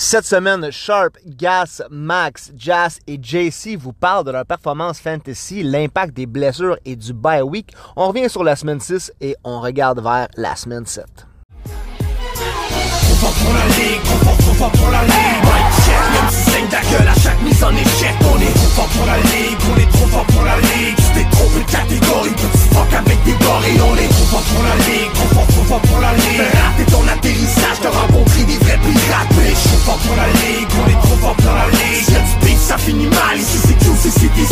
Cette semaine, Sharp, Gas, Max, Jazz et JC vous parlent de leur performance fantasy, l'impact des blessures et du bye week. On revient sur la semaine 6 et on regarde vers la semaine 7. Trop fort pour la ligue, trop fort, trop fort pour la ligue Mike check, même si saigne ta gueule à chaque mise en échec. On est trop fort pour la ligue, on est trop fort pour la ligue. Tu t'es trompé de catégorie, petit fuck avec des gorilles. On est trop fort pour la ligue, trop fort, trop fort pour la ligue. Fais rater ton atterrissage, t'as rencontré des vrais pirates. Mais trop fort pour la ligue, on est trop fort pour la ligue. Si y'a du beef, ça finit mal, ici c'est tout, c'est City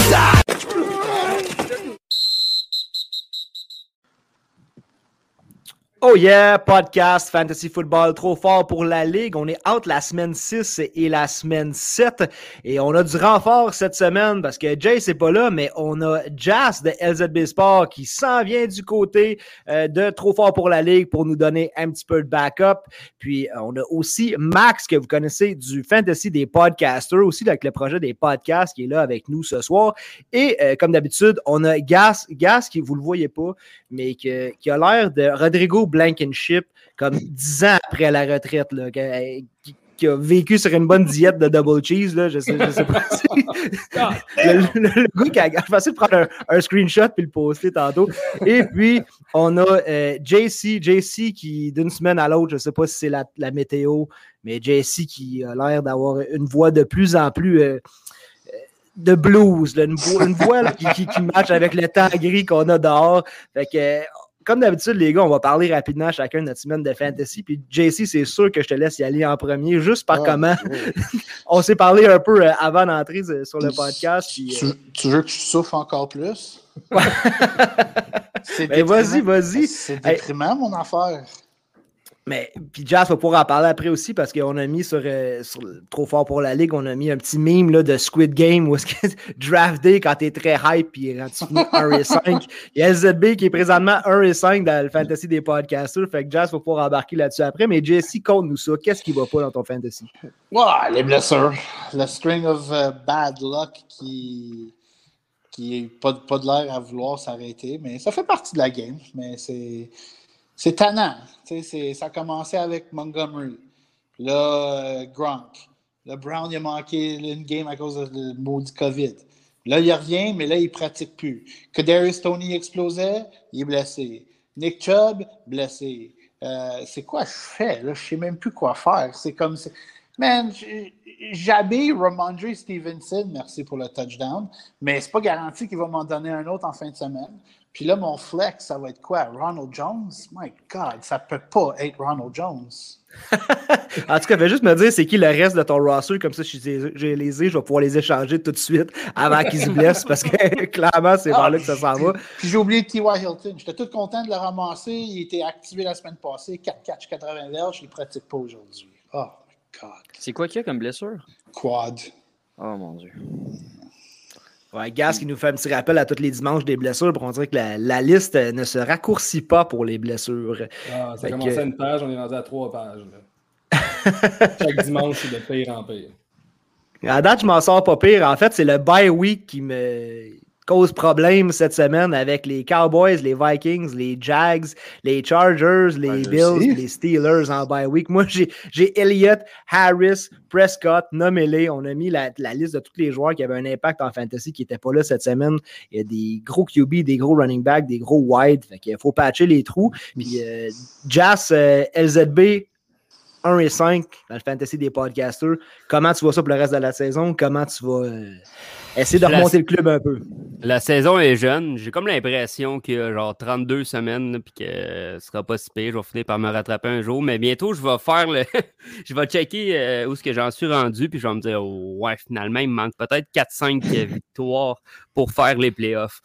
Oh yeah, podcast Fantasy Football trop fort pour la Ligue. On est out la semaine 6 et la semaine 7. Et on a du renfort cette semaine parce que Jay c'est pas là, mais on a Jazz de LZB Sport qui s'en vient du côté euh, de trop fort pour la Ligue pour nous donner un petit peu de backup. Puis euh, on a aussi Max que vous connaissez du Fantasy des podcasters, aussi avec le projet des podcasts qui est là avec nous ce soir. Et euh, comme d'habitude, on a Gas, Gas qui vous le voyez pas, mais qui a l'air de Rodrigo Blankenship comme dix ans après la retraite, là, qui, qui, a vécu sur une bonne diète de double cheese. Là, je sais, je sais pas si... le, le, le, gars qui a facile de prendre un, un, screenshot puis le poster tantôt. Et puis, on a euh, JC, JC qui, d'une semaine à l'autre, je sais pas si c'est la, la, météo, mais JC qui a l'air d'avoir une voix de plus en plus. Euh, de blues, là, une, voix, une voix là, qui, qui, qui match avec le temps gris qu'on a dehors. Fait que comme d'habitude, les gars, on va parler rapidement chacun de notre semaine de fantasy. Puis JC, c'est sûr que je te laisse y aller en premier, juste par comment on s'est parlé un peu euh, avant d'entrer sur le podcast. Puis, tu, euh... tu, veux que je souffre encore plus? Mais vas-y, vas-y. C'est déprimant, hey. mon affaire. Mais puis Jazz va pouvoir en parler après aussi parce qu'on a mis sur, euh, Trop fort pour la Ligue, on a mis un petit meme là, de Squid Game où est-ce que Draft Day quand t'es très hype puis quand tu finis 1 et 5. Il y a LZB qui est présentement 1 et 5 dans le fantasy des podcasters. Fait que Jazz va pouvoir embarquer là-dessus après. Mais Jesse, compte-nous ça. Qu'est-ce qui va pas dans ton fantasy? Ouais, les blessures. Le string of uh, bad luck qui qui pas, pas de l'air à vouloir s'arrêter, mais ça fait partie de la game. Mais c'est c'est tannant. Ça a commencé avec Montgomery. Là, euh, Gronk. Là, Brown, il a manqué une game à cause du maudit COVID. Là, il revient, mais là, il ne pratique plus. Kadarius Tony explosait, il est blessé. Nick Chubb, blessé. Euh, c'est quoi je fais? Je ne sais même plus quoi faire. C'est comme... Man, j'habille Ramondre Stevenson, merci pour le touchdown, mais c'est pas garanti qu'il va m'en donner un autre en fin de semaine. Puis là, mon flex, ça va être quoi? Ronald Jones? My God, ça peut pas être Ronald Jones. en tout cas, fais juste me dire c'est qui le reste de ton roster, comme ça, je les ai, je vais pouvoir les échanger tout de suite avant qu'ils se blessent, parce que clairement, c'est ah, vers là que ça s'en va. Puis j'ai oublié T.Y. Hilton. J'étais tout content de le ramasser. Il était activé la semaine passée, 4 catch 80 verges, je ne le pratique pas aujourd'hui. Oh my God. C'est quoi qu'il y a comme blessure? Quad. Oh mon Dieu. Ouais, Gas qui nous fait un petit rappel à tous les dimanches des blessures pour on dirait que la, la, liste ne se raccourcit pas pour les blessures. Ah, ça a commencé que... à une page, on est rendu à trois pages. Chaque dimanche, c'est de pire en pire. À date, je m'en sors pas pire. En fait, c'est le bye week qui me cause problème cette semaine avec les Cowboys, les Vikings, les Jags, les Chargers, les Bills, aussi. les Steelers en bye week. Moi, j'ai Elliott, Harris, Prescott, nommez-les. On a mis la, la, liste de tous les joueurs qui avaient un impact en fantasy qui n'étaient pas là cette semaine. Il y a des gros QB, des gros running backs, des gros wide. Fait qu'il faut patcher les trous. Puis euh, Jazz, euh, LZB, 1 et 5 dans le fantasy des podcasters. Comment tu vois ça pour le reste de la saison? Comment tu vas euh, essayer de remonter la, le club un peu? La saison est jeune. J'ai comme l'impression qu'il y a genre 32 semaines puis que ce sera pas si pire. Je vais finir par me rattraper un jour. Mais bientôt, je vais faire le. je vais checker euh, où est-ce que j'en suis rendu. Puis je vais me dire, ouais, finalement, il me manque peut-être 4-5 victoires pour faire les playoffs.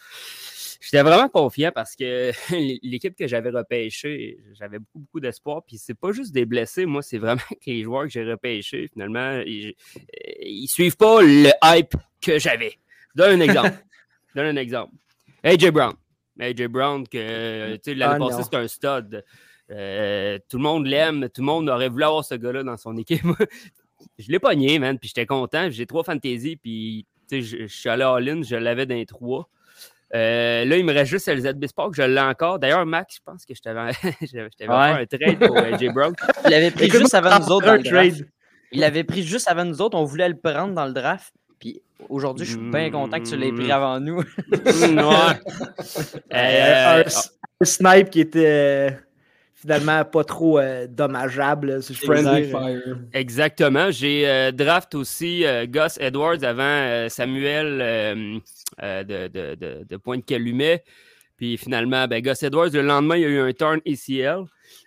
J'étais vraiment confiant parce que l'équipe que j'avais repêchée, j'avais beaucoup, beaucoup d'espoir. Puis c'est pas juste des blessés, moi, c'est vraiment que les joueurs que j'ai repêchés, finalement, ils, ils suivent pas le hype que j'avais. Je donne un exemple. Je donne un exemple. AJ Brown. AJ Brown, que l'année ah, passée, c'était un stud. Euh, tout le monde l'aime, tout le monde aurait voulu avoir ce gars-là dans son équipe. je l'ai pogné, man, puis j'étais content. J'ai trois fantasy, puis je, je suis allé all-in, je l'avais dans les trois. Euh, là, il me reste juste LZB Sport que je l'ai encore. D'ailleurs, Max, je pense que je t'avais ouais. fait un trade pour AJ Brown. Tu l'avais pris juste avant nous autres dans le trade. Il l'avait pris juste avant nous autres. On voulait le prendre dans le draft. Puis aujourd'hui, je suis bien content que tu l'aies pris avant nous. Mm, ouais. Euh, Euh, un, un snipe qui était euh, finalement pas trop euh, dommageable, si je peux dire. Exactement. J'ai euh, draft aussi euh, Gus Edwards avant euh, Samuel euh, euh, de, de, de, de Pointe-Calumet. Puis finalement, ben, Gus Edwards, le lendemain, il y a eu un turn ACL.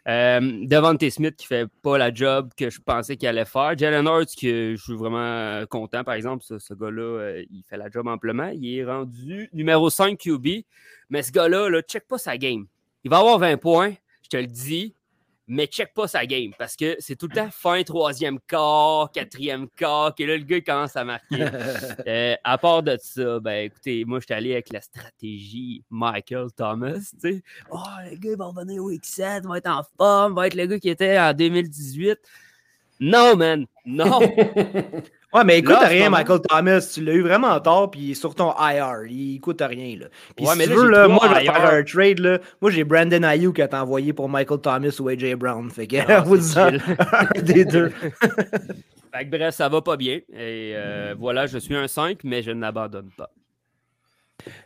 Euh, Devante Smith qui fait pas la job que je pensais qu'il allait faire. Jalen Hurts, que je suis vraiment content, par exemple. Ce, ce gars-là, euh, il fait la job amplement. Il est rendu numéro 5 QB. Mais ce gars-là, là, check pas sa game. Il va avoir 20 points, te le dis mais check pas sa game parce que c'est tout le temps fin troisième quart, quatrième quart, que là, le gars commence à marquer. Euh, à part de ça, ben écoutez, moi, je suis allé avec la stratégie Michael Thomas, tu sais. Oh, le gars il va revenir au X7, va être en forme, va être le gars qui était en 2018. Non, man, non. Ouais, mais en ce rien, Michael Thomas. Tu l'as eu vraiment tard, puis il sur ton IR. Il coûte rien. Là. Puis Ouais, si mais tu là, veux, là, moi, je vais IR. faire un trade. Là. Moi, j'ai Brandon Ayuk qui a envoyé pour Michael Thomas ou AJ Brown. Fait que, Ah, vous chill. un des deux. Fait que bref, ça va pas bien. Et euh, voilà, je suis un 5, mais je n'abandonne pas.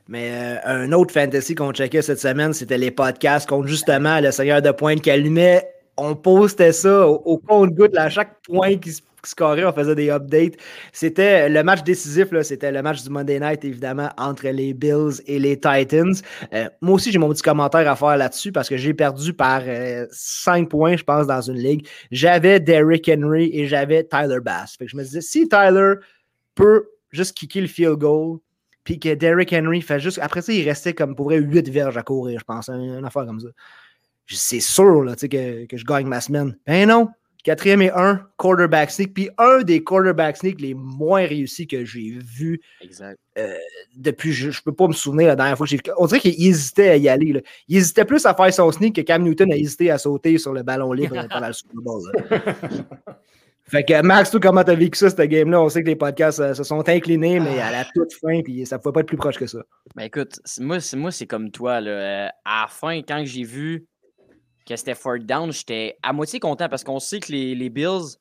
Mais euh, un autre fantasy qu'on checkait cette semaine, c'était les podcasts contre justement le Seigneur de Pointe qui allumait. On postait ça au, compte-goutte. À chaque point qui se scorait, on faisait des updates. C'était le match décisif, c'était le match du Monday Night, évidemment, entre les Bills et les Titans. Euh, moi aussi, j'ai mon petit commentaire à faire là-dessus parce que j'ai perdu par 5 points, je pense, dans une ligue. J'avais Derrick Henry et j'avais Tyler Bass. Fait que je me disais, si Tyler peut juste kicker le field goal, puis que Derrick Henry fait juste. Après ça, il restait comme pour vrai 8 verges à courir, je pense, une affaire comme ça. C'est sûr là, tu sais, que, que je gagne ma semaine. Ben non! Quatrième et un, quarterback sneak. Puis un des quarterback sneak les moins réussis que j'ai vu Exact. depuis, je, je peux pas me souvenir la dernière fois que j'ai vu. On dirait qu'il hésitait à y aller. là. Il hésitait plus à faire son sneak que Cam Newton a hésité à sauter sur le ballon libre pendant le Super Bowl. Fait que Max, toi, comment t'as vécu ça, cette game-là? On sait que les podcasts euh, se sont inclinés, mais à la toute fin, puis ça pouvait pas être plus proche que ça. Ben écoute, c'est- moi, c'est, moi, c'est comme toi. Là. Euh, à la fin, quand j'ai vu que c'était fourth down, j'étais à moitié content parce qu'on sait que les, les Bills,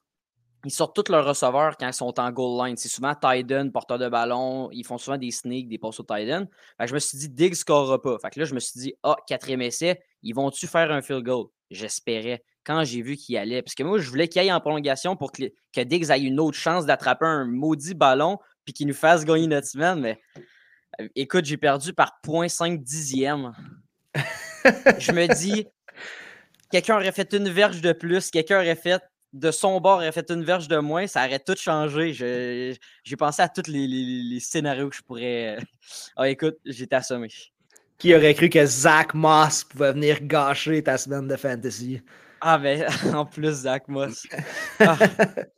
ils sortent tous leurs receveurs quand ils sont en goal line. C'est souvent end, porteur de ballon. Ils font souvent des sneaks, des passes au que je me suis dit, Diggs scorera pas. Fait que là, je me suis dit, ah, quatrième essai, ils vont-tu faire un field goal? J'espérais. Quand j'ai vu qu'il allait, parce que moi, je voulais qu'il aille en prolongation pour que, que Diggs ait une autre chance d'attraper un maudit ballon puis qu'il nous fasse gagner notre semaine, mais euh, écoute, j'ai perdu par 0.5 dixième. je me dis, quelqu'un aurait fait une verge de plus, quelqu'un aurait fait de son bord aurait fait une verge de moins, ça aurait tout changé. J'ai pensé à tous les, les- les scénarios que je pourrais. Ah, écoute, j'étais assommé. Qui aurait cru que Zach Moss pouvait venir gâcher ta semaine de fantasy? Ah, ben, en plus, Zach Moss. Ah,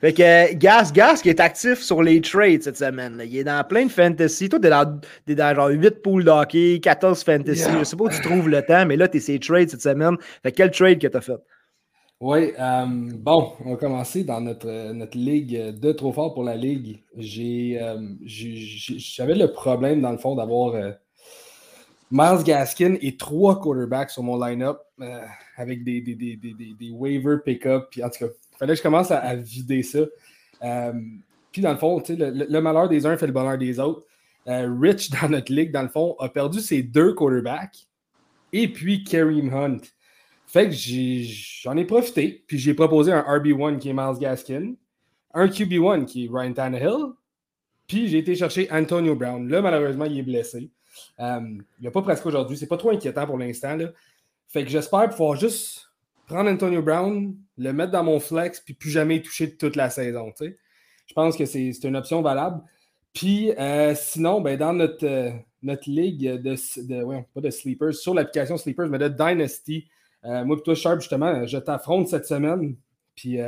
Fait que euh, Gas, Gas qui est actif sur les trades cette semaine. là. Il est dans plein de fantasy. Toi, t'es dans, t'es dans genre 8 poules d'hockey, 14 fantasy. Yeah. Je sais pas où tu trouves le temps, mais là, t'es ces trades cette semaine. Fait que quel trade que t'as fait? Oui, euh, bon, on va commencer dans notre, euh, notre ligue de trop fort pour la ligue. J'ai, euh, J'avais le problème, dans le fond, d'avoir euh, Miles Gaskin et trois quarterbacks sur mon line-up avec des, des, des, des, des, waiver pick-up. Puis en tout cas, fallait que je commence à, vider ça. Euh, puis dans le fond, le, malheur des uns fait le bonheur des autres. Euh, Rich, dans notre ligue, dans le fond, a perdu ses deux quarterbacks et puis Kareem Hunt. Fait que j'en ai, profité, puis j'ai proposé un RB1 qui est Miles Gaskin, un QB1 qui est Ryan Tannehill, puis j'ai été chercher Antonio Brown. Là, malheureusement, il est blessé. Euh, il n'a pas presque aujourd'hui. C'est pas trop inquiétant pour l'instant. Fait que j'espère pouvoir juste prendre Antonio Brown, le mettre dans mon flex, puis plus jamais y toucher toute la saison. Je pense que c'est une option valable. Puis euh, sinon, ben, dans notre, euh, notre ligue de, de ouais, pas de Sleepers, sur l'application Sleepers, mais de Dynasty, euh, moi et toi, Sharp, justement, je t'affronte cette semaine. Puis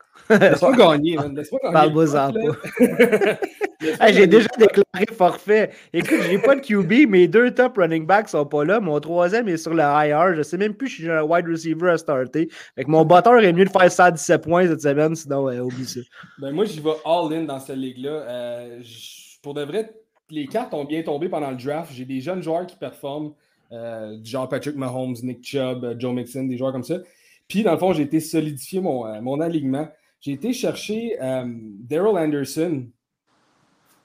laisse-moi gagner. Laisse-moi gagner. Parle-moi-en Hey, j'ai déjà déclaré forfait. Écoute, j'ai pas de QB, mes deux top running backs sont pas là. Mon troisième est sur le IR. Je sais même plus si j'ai un wide receiver à starter. Fait que mon batteur est mieux de faire 117 points cette semaine, sinon euh, oublie ça. Ben, moi, j'y vais all-in dans cette ligue-là. Euh, pour de vrai, les cartes ont bien tombé pendant le draft. J'ai des jeunes joueurs qui performent, euh, genre Patrick Mahomes, Nick Chubb, euh, Joe Mixon, des joueurs comme ça. Puis, dans le fond, j'ai été solidifier mon, euh, mon alignement. J'ai été chercher Daryl Anderson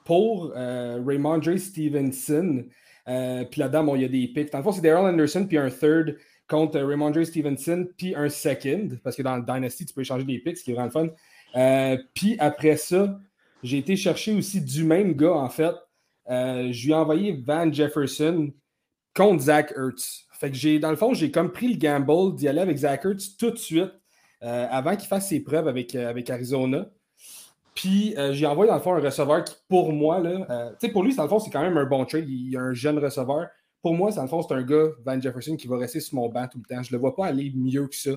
pour euh, Raymond Stevenson. Euh, puis là-dedans, il y a des picks. Dans le fond, c'est Daryl Anderson puis un third contre Raymond Stevenson puis un second. Parce que dans le Dynasty, tu peux échanger des picks, ce qui est vraiment fun. Euh, puis après ça, j'ai été chercher aussi du même gars, en fait. je lui ai envoyé Van Jefferson contre Zach Ertz. Fait que j'ai, dans le fond, j'ai comme pris le gamble d'y aller avec Zach Ertz tout de suite avant qu'il fasse ses preuves avec Arizona. Puis euh, j'ai envoyé dans le fond un receveur qui, pour moi, là, euh, pour lui, dans le fond, c'est quand même un bon trade. Il y a un jeune receveur. Pour moi, dans le fond, c'est un gars, Van Jefferson, qui va rester sur mon banc tout le temps. Je ne le vois pas aller mieux que ça.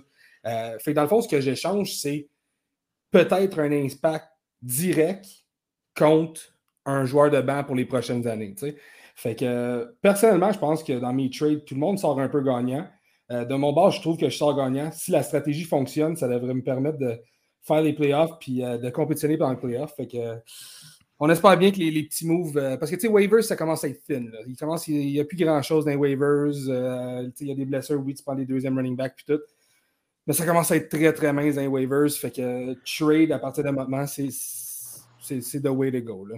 Euh, fait que dans le fond, ce que j'échange, c'est peut-être un impact direct contre un joueur de banc pour les prochaines années. Fait que personnellement, je pense que dans mes trades, tout le monde sort un peu gagnant. de mon bord, je trouve que je sors gagnant. Si la stratégie fonctionne, ça devrait me permettre de faire les playoffs puis euh, de compétitionner pendant le playoff. Fait que, on espère bien que les, petits moves. Euh, parce que, tu sais, waivers, ça commence à être thin. Il il n'y a plus grand-chose dans les waivers. Euh, il y a des blessures, oui, tu prends les deuxièmes running back puis tout. Mais ça commence à être très, très mince dans les waivers. Fait que trade à partir de maintenant, c'est the way to go. Là.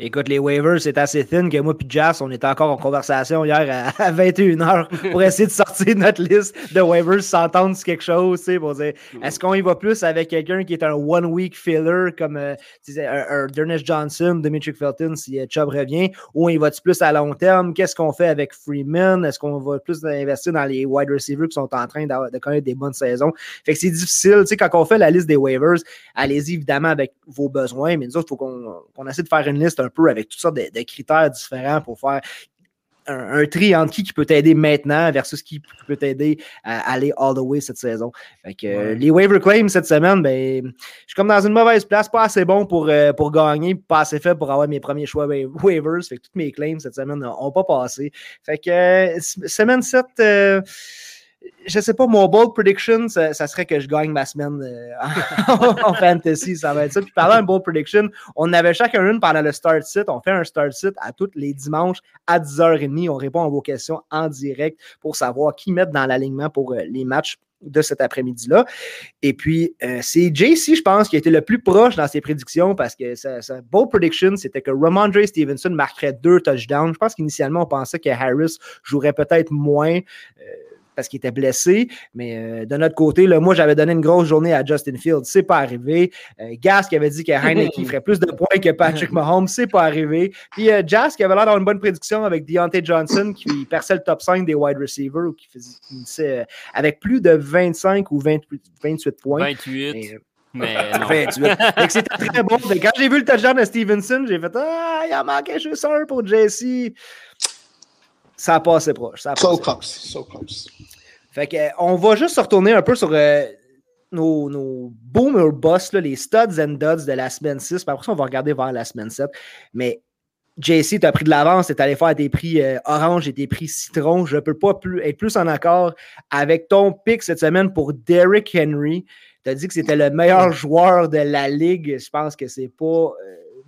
Écoute, les waivers, c'est assez thin que moi et Jazz, on était encore en conversation hier à, 21h pour essayer de sortir notre liste de waivers, s'entendre sur quelque chose, tu sais, est-ce qu'on y va plus avec quelqu'un qui est un one-week filler comme euh, un, Johnson, Dimitri Felton si euh, Chubb revient, ou on y va plus à long terme? Qu'est-ce qu'on fait avec Freeman? Est-ce qu'on va plus investir dans les wide receivers qui sont en train de connaître des bonnes saisons? Fait que c'est difficile, tu sais, quand on fait la liste des waivers, allez-y évidemment avec vos besoins, mais nous autres, il faut qu'on essaie de faire une liste peu avec toutes sortes de, critères différents pour faire un, tri entre qui, qui peut t'aider maintenant versus qui peut t'aider à aller all the way cette saison. Les waiver claims cette semaine, ben, je suis comme dans une mauvaise place, pas assez bon pour, euh, pour gagner, pas assez fait pour avoir mes premiers choix waivers. Fait que toutes mes claims cette semaine n'ont pas passé. Fait que euh, semaine 7, je sais pas, mon bold prediction, ça, serait que je gagne ma semaine euh, en, fantasy. Ça va être ça. Puis parlant de bold prediction, on avait chacun une pendant le start sit. On fait un start sit à tous les dimanches à 10h30. On répond à vos questions en direct pour savoir qui mettre dans l'alignement pour euh, les matchs de cet après-midi-là. Et puis, euh, c'est JC, je pense, qui a été le plus proche dans ses prédictions parce que sa, bold prediction, c'était que Ramondre Stevenson marquerait deux touchdowns. Je pense qu'initialement, on pensait que Harris jouerait peut-être moins parce qu'il était blessé. Mais euh, de notre côté, là, moi, j'avais donné une grosse journée à Justin Fields. C'est pas arrivé. Euh, Gas qui avait dit que Heineken ferait plus de points que Patrick Mahomes. C'est pas arrivé. Puis euh, Jazz qui avait l'air d'avoir une bonne prédiction avec Deontay Johnson qui perçait le top 5 des wide receivers ou qui faisait avec plus de 25 ou 28 points. 28. Mais non. C'était très bon. Quand j'ai vu le touchdown de Stevenson, j'ai fait Ah, il en manquait juste un pour Jesse ça a passé proche. Ça so close, so close. Fait que, euh, on va juste se retourner un peu sur euh, nos, nos boomer boss, les studs and duds de la semaine 6. Puis après ça, on va regarder vers la semaine 7. Mais JC, tu as pris de l'avance, tu es allé faire tes prix euh, orange et tes prix citron. Je ne peux pas plus, être plus en accord avec ton pick cette semaine pour Derrick Henry. Tu as dit que c'était le meilleur joueur de la ligue. Je pense que c'est pas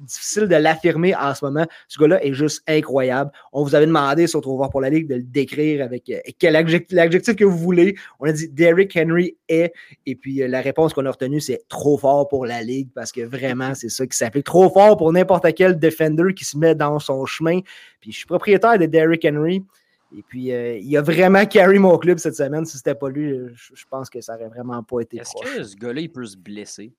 difficile de l'affirmer en ce moment. Ce gars-là est juste incroyable. On vous avait demandé sur Trouvoir pour la Ligue de le décrire avec euh, quel adjectif, que vous voulez. On a dit Derrick Henry est. Et puis euh, la réponse qu'on a retenue, c'est trop fort pour la Ligue parce que vraiment, c'est ça qui s'appelle trop fort pour n'importe quel defender qui se met dans son chemin. Puis je suis propriétaire de Derrick Henry. Et puis, euh, il a vraiment carry mon club cette semaine. Si c'était pas lui, je, pense que ça aurait vraiment pas été Est-ce que ce gars-là, il peut se blesser?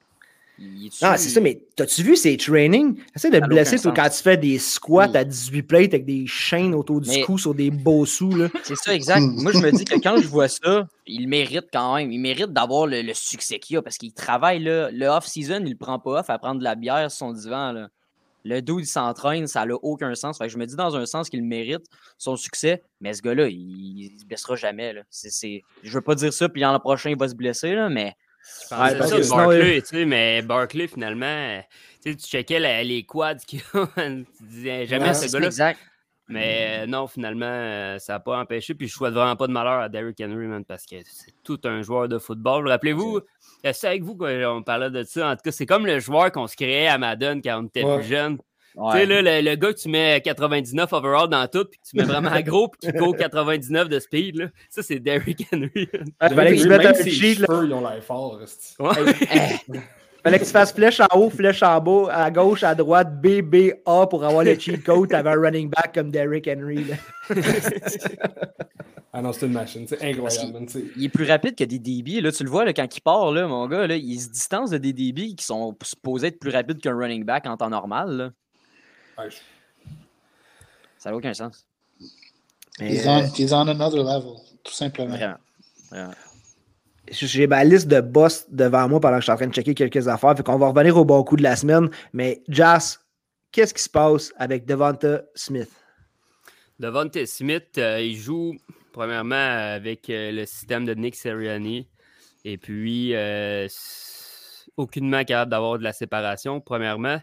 Non, c'est ça, mais t'as-tu vu ces trainings? Essaye de te blesser quand tu fais des squats à 18 plates avec des chaînes autour du cou sur des beaux sous. C'est ça, exact. Moi, je me dis que quand je vois ça, il mérite quand même. Il mérite d'avoir le, succès qu'il a parce qu'il travaille là, le off-season, il ne prend pas off à prendre de la bière sur son divan. Là. Le dos, il s'entraîne, ça n'a aucun sens. je me dis dans un sens qu'il mérite son succès, mais ce gars-là, il ne se blessera jamais. Là. C Je veux pas dire ça, puis l'an prochain, il va se blesser, là, mais Ouais, parce que Barclay, tu sais, mais Barclay, finalement, tu checkais les quads qu'il a, tu disais jamais ce gars-là. Mais euh, non, finalement, euh, ça n'a pas empêché. Puis je souhaite vraiment pas de malheur à Derrick Henry, parce que c'est tout un joueur de football. Rappelez-vous, c'est avec vous qu'on parlait de ça? En tout cas, c'est comme le joueur qu'on se créait à Madden quand on était plus jeune. Tu sais, là, le, le gars que tu mets 99 overall dans tout, puis que tu mets vraiment gros, puis qui court 99 de speed, là, ça, c'est Derrick Henry. Il fallait que tu mettes un cheat, là. cheveux, ils ont l'air forts. Fallait que tu fasses flèche en haut, flèche en bas, à gauche, à droite, B, B, A pour avoir le cheat code. T'avais un running back comme Derrick Henry. là. Ah non, c'est une machine. C'est incroyable. tu. Il est plus rapide que des DB. Là, tu le vois, là, quand il part, là, mon gars, là, il se distance de des DB qui sont supposés être plus rapides qu'un running back en temps normal. là. Ouais, Ça n'a aucun sens. Mais, He's euh, on, he's on another level, tout simplement. Vraiment. Vraiment. J'ai ma liste de boss devant moi pendant que je suis en train de checker quelques affaires. Fait qu'on va revenir au bon coup de la semaine. Mais Jas, qu'est-ce qui se passe avec Devonta Smith? Devontae Smith, euh, il joue premièrement avec euh, le système de Nick Sirianni. Et puis, euh, aucunement capable d'avoir de la séparation. Premièrement,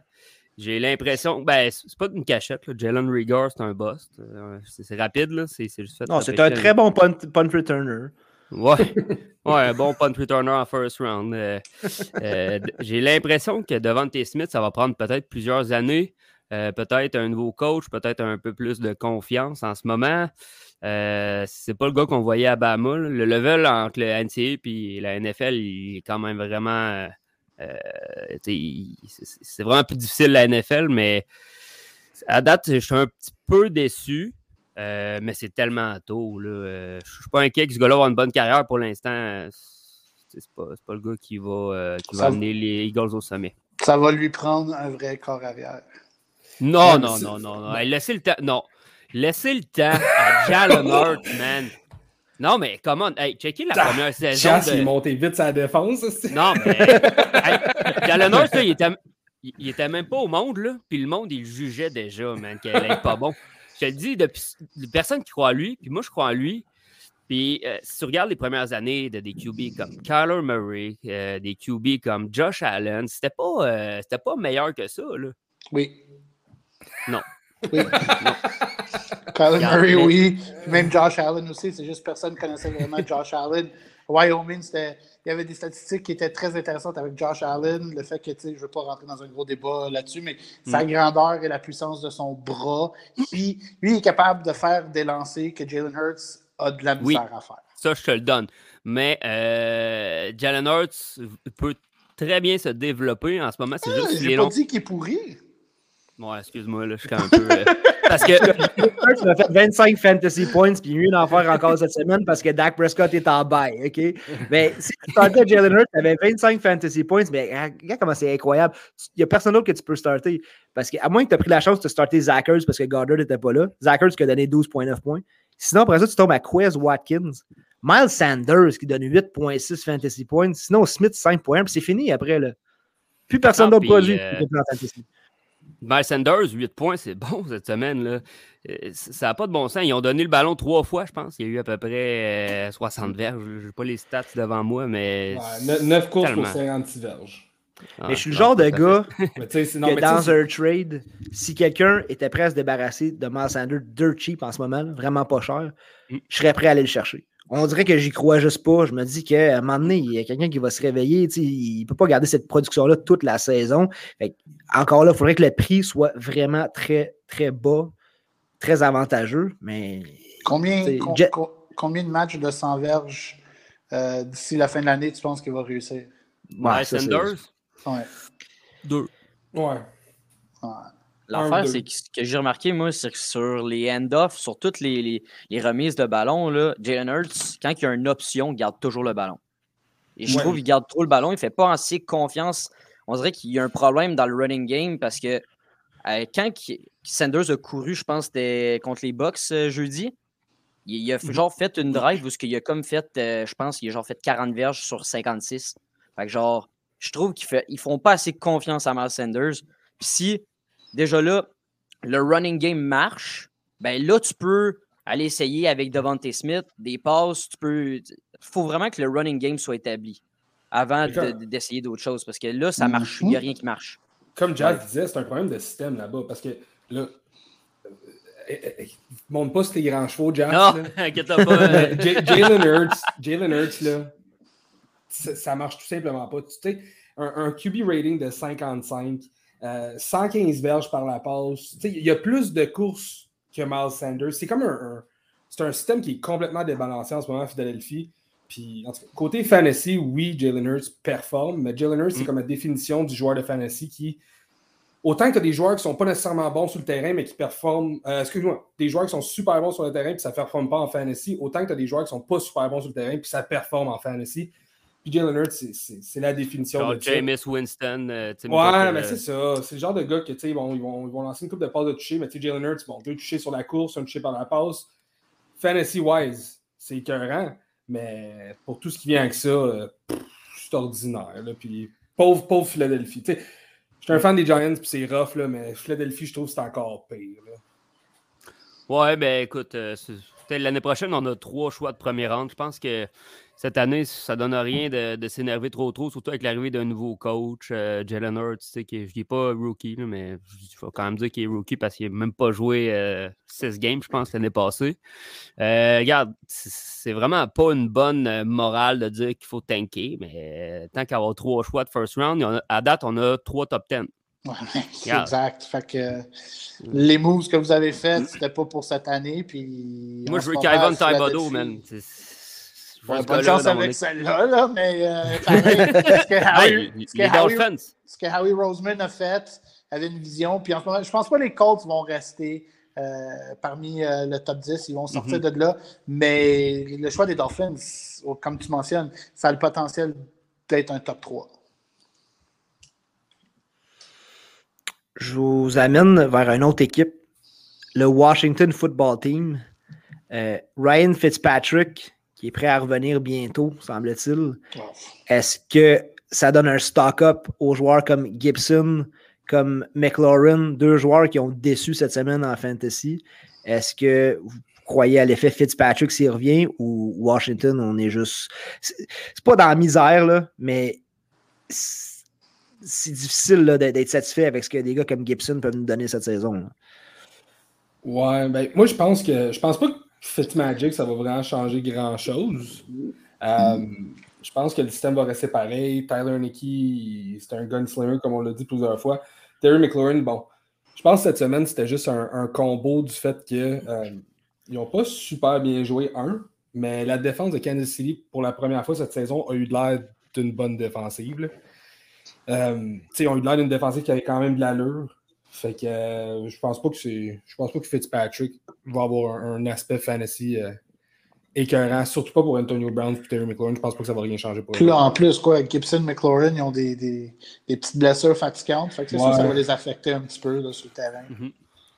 j'ai l'impression, ben, c'est pas une cachette. là. Jalen Rieger, c'est un boss. Euh, C'est rapide, là. C'est juste fait. Non, c'est un très bon punt, punt returner. Ouais. ouais, un bon punt returner en first round. Euh, euh, J'ai l'impression que Devontae Smith, ça va prendre peut-être plusieurs années. euh, peut-être un nouveau coach, peut-être un peu plus de confiance en ce moment. C'est pas le gars qu'on voyait à Bama. Le level entre le NCA et la NFL, il est quand même vraiment. Euh, c'est vraiment plus difficile la NFL, mais à date, je suis un petit peu déçu. Euh, mais c'est tellement tôt. Là. Euh, je suis pas inquiet que ce gars-là ait une bonne carrière pour l'instant. C'est pas, pas le gars qui va, euh, qui va amener les Eagles au sommet. Ça va lui prendre un vrai corps arrière. Non, non, non, non, non. Hey, laissez le temps. Non. Laissez le temps à Jalen Hurts, man. Non, mais comment? Hey, checkez la première saison. Chance, de- il est monté vite sa défense. esti. Non, mais. hey, Jalen Hurts, là, il était, il, il était même pas au monde, là. Puis le monde, il jugeait déjà, man, qu'elle être pas bon. Je te le dis, depuis, personne qui croit en lui, puis moi, je crois en lui. Puis euh, si tu regardes les premières années de des QB comme Kyler Murray, euh, des QB comme Josh Allen, c'était pas, euh, c'était pas meilleur que ça, là. Oui. Non. Oui. Kyler Murray, oui. Même Josh Allen aussi. C'est juste personne ne connaissait vraiment Josh Allen. Wyoming, c'était- il y avait des statistiques qui étaient très intéressantes avec Josh Allen. Le fait que, tu sais, je ne veux pas rentrer dans un gros débat là-dessus, mais sa grandeur et la puissance de son bras. Puis, lui, il est capable de faire des lancers que Jalen Hurts a de la Oui. misère à faire. Ça, je te le donne. Mais euh, Jalen Hurts peut très bien se développer en ce moment. C'est juste qu'il J'ai pas long. dit qu'il est pourri. Ouais, excuse-moi, là, je suis un peu. euh, parce que Hurts m'a fait 25 fantasy points, puis il mieux d'en faire encore cette semaine parce que Dak Prescott est en bail, OK? Mais si tu startais Jalen Hurts, tu avais 25 fantasy points, mais ah, regarde comment c'est incroyable. Il n'y a personne d'autre que tu peux starter. Parce qu'à moins que tu aies pris la chance de starter Zach Ertz parce que Goddard n'était pas là. Zach Ertz qui a donné 12,9 points. Sinon, après ça, tu tombes à Quez Watkins. Miles Sanders qui donne 8,6 fantasy points. Sinon, Smith 5,1, puis c'est fini après. Là. Plus personne Ah, d'autre produit. euh, qui peut faire fantasy. Miles Sanders, 8 points, c'est bon cette semaine. Là. Euh, Ça n'a pas de bon sens. Ils ont donné le ballon trois fois, je pense. Il y a eu à peu près euh, 60 verges. Je n'ai pas les stats devant moi, mais. Ouais, 9 courses Tellement. pour 56 verges. Ah, mais je suis le genre de gars non, que dans un trade, si quelqu'un était prêt à se débarrasser de Miles Sanders dirt cheap en ce moment, vraiment pas cher, Mm. je serais prêt à aller le chercher. On dirait que j'y crois juste pas. Je me dis qu'à un moment donné, il y a quelqu'un qui va se réveiller. Il ne peut pas garder cette production-là toute la saison. Fait encore là, il faudrait que le prix soit vraiment très, très bas, très avantageux. Mais Combien, C'est- com- Jet- com- combien de matchs de 100 verges euh, d'ici la fin de l'année tu penses qu'il va réussir? ouais, ça, c'est- Sanders, Ouais. 2. Ouais. ouais. L'affaire, c'est que ce que j'ai remarqué, moi, c'est que sur les hand-offs, sur toutes les, les- les remises de ballon, là, Jalen Hurts, quand il y a une option, il garde toujours le ballon. Et je Ouais. trouve qu'il garde trop le ballon, il fait pas assez confiance. On dirait qu'il y a un problème dans le running game parce que euh, quand Sanders a couru, je pense contre les Bucks euh, jeudi, il, il a f- genre fait une drive où qu'il a comme fait, euh, je pense qu'il a genre fait 40 verges sur 56. Fait que genre, je trouve qu'ils ils font pas assez confiance à Miles Sanders. Puis si déjà là, le running game marche, ben là, tu peux aller essayer avec Devontae Smith, des passes, tu peux. Il faut vraiment que le running game soit établi avant de- d'essayer d'autres choses parce que là, ça marche. Il n'y a rien qui marche. Comme Jazz disait, c'est un problème de système là-bas. Parce que là, euh, euh, euh, montre pas sur tes grands chevaux, Jazz. Non, là. inquiète-toi pas. Jalen Hurts, Jalen Hurts, là, ça, ça marche tout simplement pas. Tu sais, un, un QB rating de 55 Euh, 115 verges par la passe. Il y a plus de courses que Miles Sanders. C'est comme un, un c'est un système qui est complètement débalancé en ce moment à Philadelphie. Puis, en tout cas, côté fantasy, oui, Jalen Hurts performe, mais Jalen Hurts, c'est comme la définition du joueur de fantasy qui, autant que tu as des joueurs qui sont pas nécessairement bons sur le terrain, mais qui performent, euh, excuse-moi, des joueurs qui sont super bons sur le terrain, puis ça ne performe pas en fantasy, autant que tu as des joueurs qui sont pas super bons sur le terrain, puis ça performe en fantasy. Puis Jalen Hurts, c'est- la définition Genre de ça. Jameis Winston. euh, Ouais, mais euh, c'est ça. C'est le genre de gars que, tu sais, bon, ils, vont, ils vont lancer une coupe de passes de toucher, mais tu sais, Jalen Hurts, bon, deux touchés sur la course, un touché par la passe. Fantasy-wise, c'est écœurant, mais pour tout ce qui vient avec ça, euh, c'est ordinaire. Là, puis pauvre, pauvre Philadelphie. Tu sais, je suis un fan des Giants, puis c'est rough, là, mais Philadelphie, je trouve que c'est encore pire. là. Ouais, ben écoute, euh, l'année prochaine, on a trois choix de première ronde. Je pense que cette année, ça donne rien de, de s'énerver trop trop, surtout avec l'arrivée d'un nouveau coach, euh, Jalen Hurts, tu sais, qui, je dis pas rookie, là, mais il faut quand même dire qu'il est rookie parce qu'il n'a même pas joué euh, 6 games, je pense, l'année passée. Euh, regarde, c'est vraiment pas une bonne euh, morale de dire qu'il faut tanker, mais euh, tant qu'avoir trois choix de first round, a- à date, on a trois top 10. Ouais, c'est exact. Fait que les moves que vous avez faits, c'était pas pour cette année. Puis Moi, je veux Philadelphie- man. C'est- Ouais, bonne chance avec celle-là, là, mais euh, pareil, ce que Harry, Ouais, ce que Harry- Dolphins. ce que Harry Roseman a fait avait une vision. Puis en ce moment, je pense pas que les Colts vont rester euh, parmi euh, le top 10. Ils vont sortir Mhm. de là. Mais le choix des Dolphins, comme tu mentionnes, ça a le potentiel d'être un top 3. Je vous amène vers une autre équipe, le Washington Football Team. Euh, Ryan Fitzpatrick, qui est prêt à revenir bientôt, semble-t-il. Est-ce que ça donne un stock-up aux joueurs comme Gibson, comme McLaurin, deux joueurs qui ont déçu cette semaine en fantasy? Est-ce que vous croyez à l'effet Fitzpatrick s'il revient ou Washington, on est juste. C'est pas dans la misère, là, mais c'est difficile d'être d'être satisfait avec ce que des gars comme Gibson peuvent nous donner cette saison. là. Ouais, ben, moi, je pense que je pense pas que Fitzmagic, ça va vraiment changer grand-chose. Euh, je pense que le système va rester pareil. Tyler Nicky, c'est un gunslinger, comme on l'a dit plusieurs fois. Terry McLaurin, bon, je pense que cette semaine, c'était juste un, combo du fait qu'ils n'ont pas super bien joué, un, mais la défense de Kansas City, pour la première fois cette saison, a eu de l'air d'une bonne défensive. Euh, ils ont eu de l'air d'une défensive qui avait quand même de l'allure. Fait que euh, je pense pas que c'est. Je pense pas que Fitzpatrick va avoir un, un aspect fantasy euh, écœurant, surtout pas pour Antonio Brown et Terry McLaurin. Je pense pas que ça va rien changer pour eux. là, en plus, quoi, Gibson, McLaurin, ils ont des, des, des petites blessures fatigantes. Fait que Ouais. ça va les affecter un petit peu là, sur le terrain.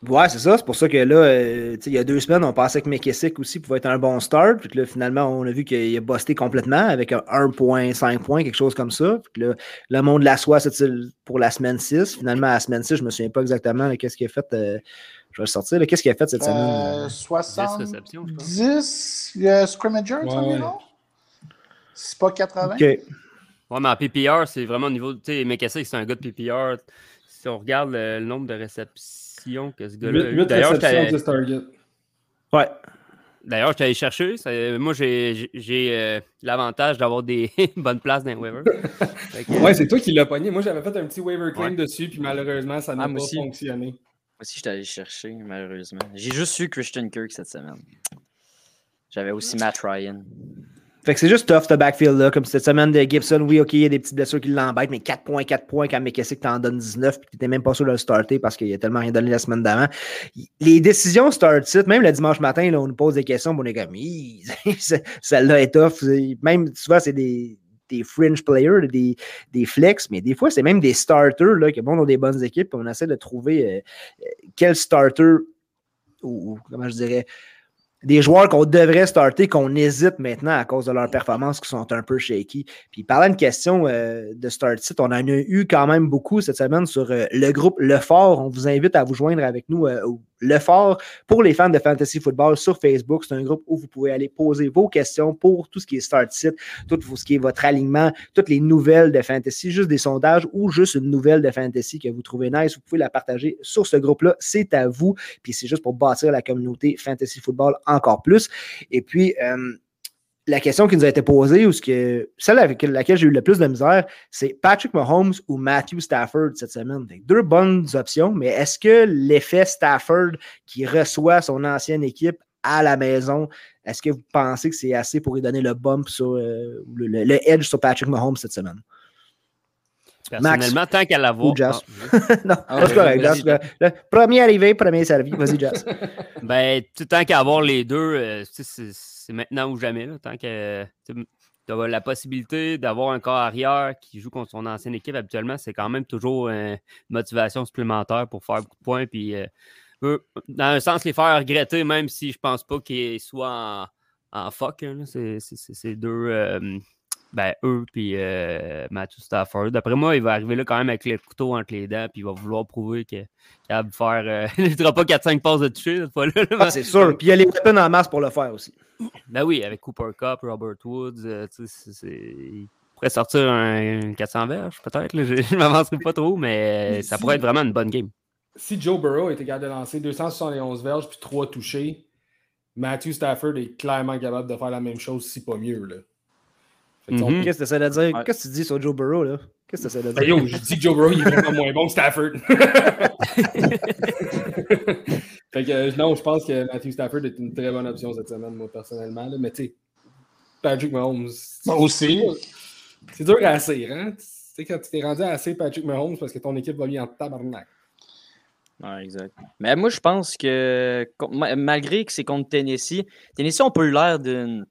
Ouais, c'est ça. C'est pour ça que là, euh, tu sais, il y a deux semaines, on pensait que McKessick aussi pouvait être un bon start. Puis que là, finalement, on a vu qu'il a busté complètement avec un 1.5 points, quelque chose comme ça. Puis que là, le monde la soie, c'est pour la semaine 6. Finalement, à la semaine 6, je me souviens pas exactement là, qu'est-ce qu'il a fait. euh, je vais le sortir. là. Qu'est-ce qu'il a fait cette Euh, semaine? 70 réceptions, je pense. 10 euh, scrimmagers Ouais? C'est pas 80? Ok. Ouais, mais en PPR, c'est vraiment au niveau. Tu sais, McKessick, c'est un gars de PPR. Si on regarde le, le nombre de réceptions que ce gars-là. a eu- 8 D'ailleurs, réceptions, j'étais 10 targets. Ouais. d'ailleurs, j'étais allé chercher. ça- moi, j'ai euh, l'avantage d'avoir des bonnes places dans les que, Ouais, c'est toi qui l'as pogné. Moi, j'avais fait un petit waiver claim Ouais. dessus, puis malheureusement, ça n'a Ah, pas aussi. fonctionné. Moi aussi, je allé chercher, malheureusement. J'ai juste eu Christian Kirk cette semaine. J'avais aussi Matt Ryan. Fait que c'est juste tough, ce backfield-là. Comme cette semaine de Gibson, oui, OK, il y a des petites blessures qui l'embêtent, mais 4 points, 4 points, quand McKessick t'en donne 19, puis t'étais même pas sûr de le starter parce qu'il a tellement rien donné la semaine d'avant. Les décisions start-sit, même le dimanche matin, là, on nous pose des questions, on est comme, celle-là est tough. Même souvent, c'est des, des fringe players, des, des flex, mais des fois, c'est même des starters là, qui bon, ont des bonnes équipes, on essaie de trouver euh, euh, quel starter, ou comment je dirais, des joueurs qu'on devrait starter, qu'on hésite maintenant à cause de leurs performances qui sont un peu shaky. Puis parlant de questions euh, de start site, on en a eu quand même beaucoup cette semaine sur euh, le groupe Le Fort. On vous invite à vous joindre avec nous euh, au Le Fort pour les fans de Fantasy Football sur Facebook. C'est un groupe où vous pouvez aller poser vos questions pour tout ce qui est start site, tout ce qui est votre alignement, toutes les nouvelles de Fantasy, juste des sondages ou juste une nouvelle de Fantasy que vous trouvez nice. Vous pouvez la partager sur ce groupe-là. C'est à vous. Puis c'est juste pour bâtir la communauté Fantasy Football encore plus. Et puis, euh, la question qui nous a été posée, ou ce que, celle avec laquelle j'ai eu le plus de misère, c'est Patrick Mahomes ou Matthew Stafford cette semaine? deux bonnes options, mais est-ce que l'effet Stafford qui reçoit son ancienne équipe à la maison, est-ce que vous pensez que c'est assez pour lui donner le bump sur euh, le, le, edge sur Patrick Mahomes cette semaine? Personnellement, tant qu'à l'avoir. Jazz. non, ah, c'est correct. Le, premier arrivé, premier servi. Vas-y, Jazz. ben, tant qu'à avoir les deux, euh, c'est maintenant ou jamais. Là, tant que tu as la possibilité d'avoir un corps arrière qui joue contre son ancienne équipe habituellement, c'est quand même toujours une motivation supplémentaire pour faire beaucoup de points. Puis, euh, dans un sens, les faire regretter, même si je pense pas qu'ils soient en, en fuck. C'est deux. Euh, ben, eux puis euh, Matthew Stafford. D'après moi, il va arriver là quand même avec le couteau entre les dents, puis il va vouloir prouver qu'il de faire. Euh, il ne fera pas 4-5 passes de toucher cette fois-là. Ah, c'est sûr. Puis il y a les weapons en masse pour le faire aussi. Ben oui, avec Cooper Cup, Robert Woods, euh, il pourrait sortir un 400 verges, peut-être. Je ne m'avancerai pas trop, mais ça pourrait être vraiment une bonne game. Si Joe Burrow était capable de lancer 271 verges puis 3 touchés, Matthew Stafford est clairement capable de faire la même chose, si pas mieux. Là. Mm-hmm. Qu'est-ce que tu essaies de dire? Qu'est-ce que tu dis sur Joe Burrow, là? Qu'est-ce que tu essaies de ben, dire? yo, je dis que Joe Burrow, il est vraiment moins bon que Stafford. fait que, euh, non, je pense que Matthew Stafford est une très bonne option cette semaine, moi, personnellement. Là. Mais tu sais, Patrick Mahomes. Moi aussi. C'est dur à assez, hein? Tu sais, quand tu t'es rendu à assez Patrick Mahomes parce que ton équipe va bien en tabarnak. Ouais, exact. Mais moi, je pense que malgré que c'est contre Tennessee, Tennessee, on peut l'air d'une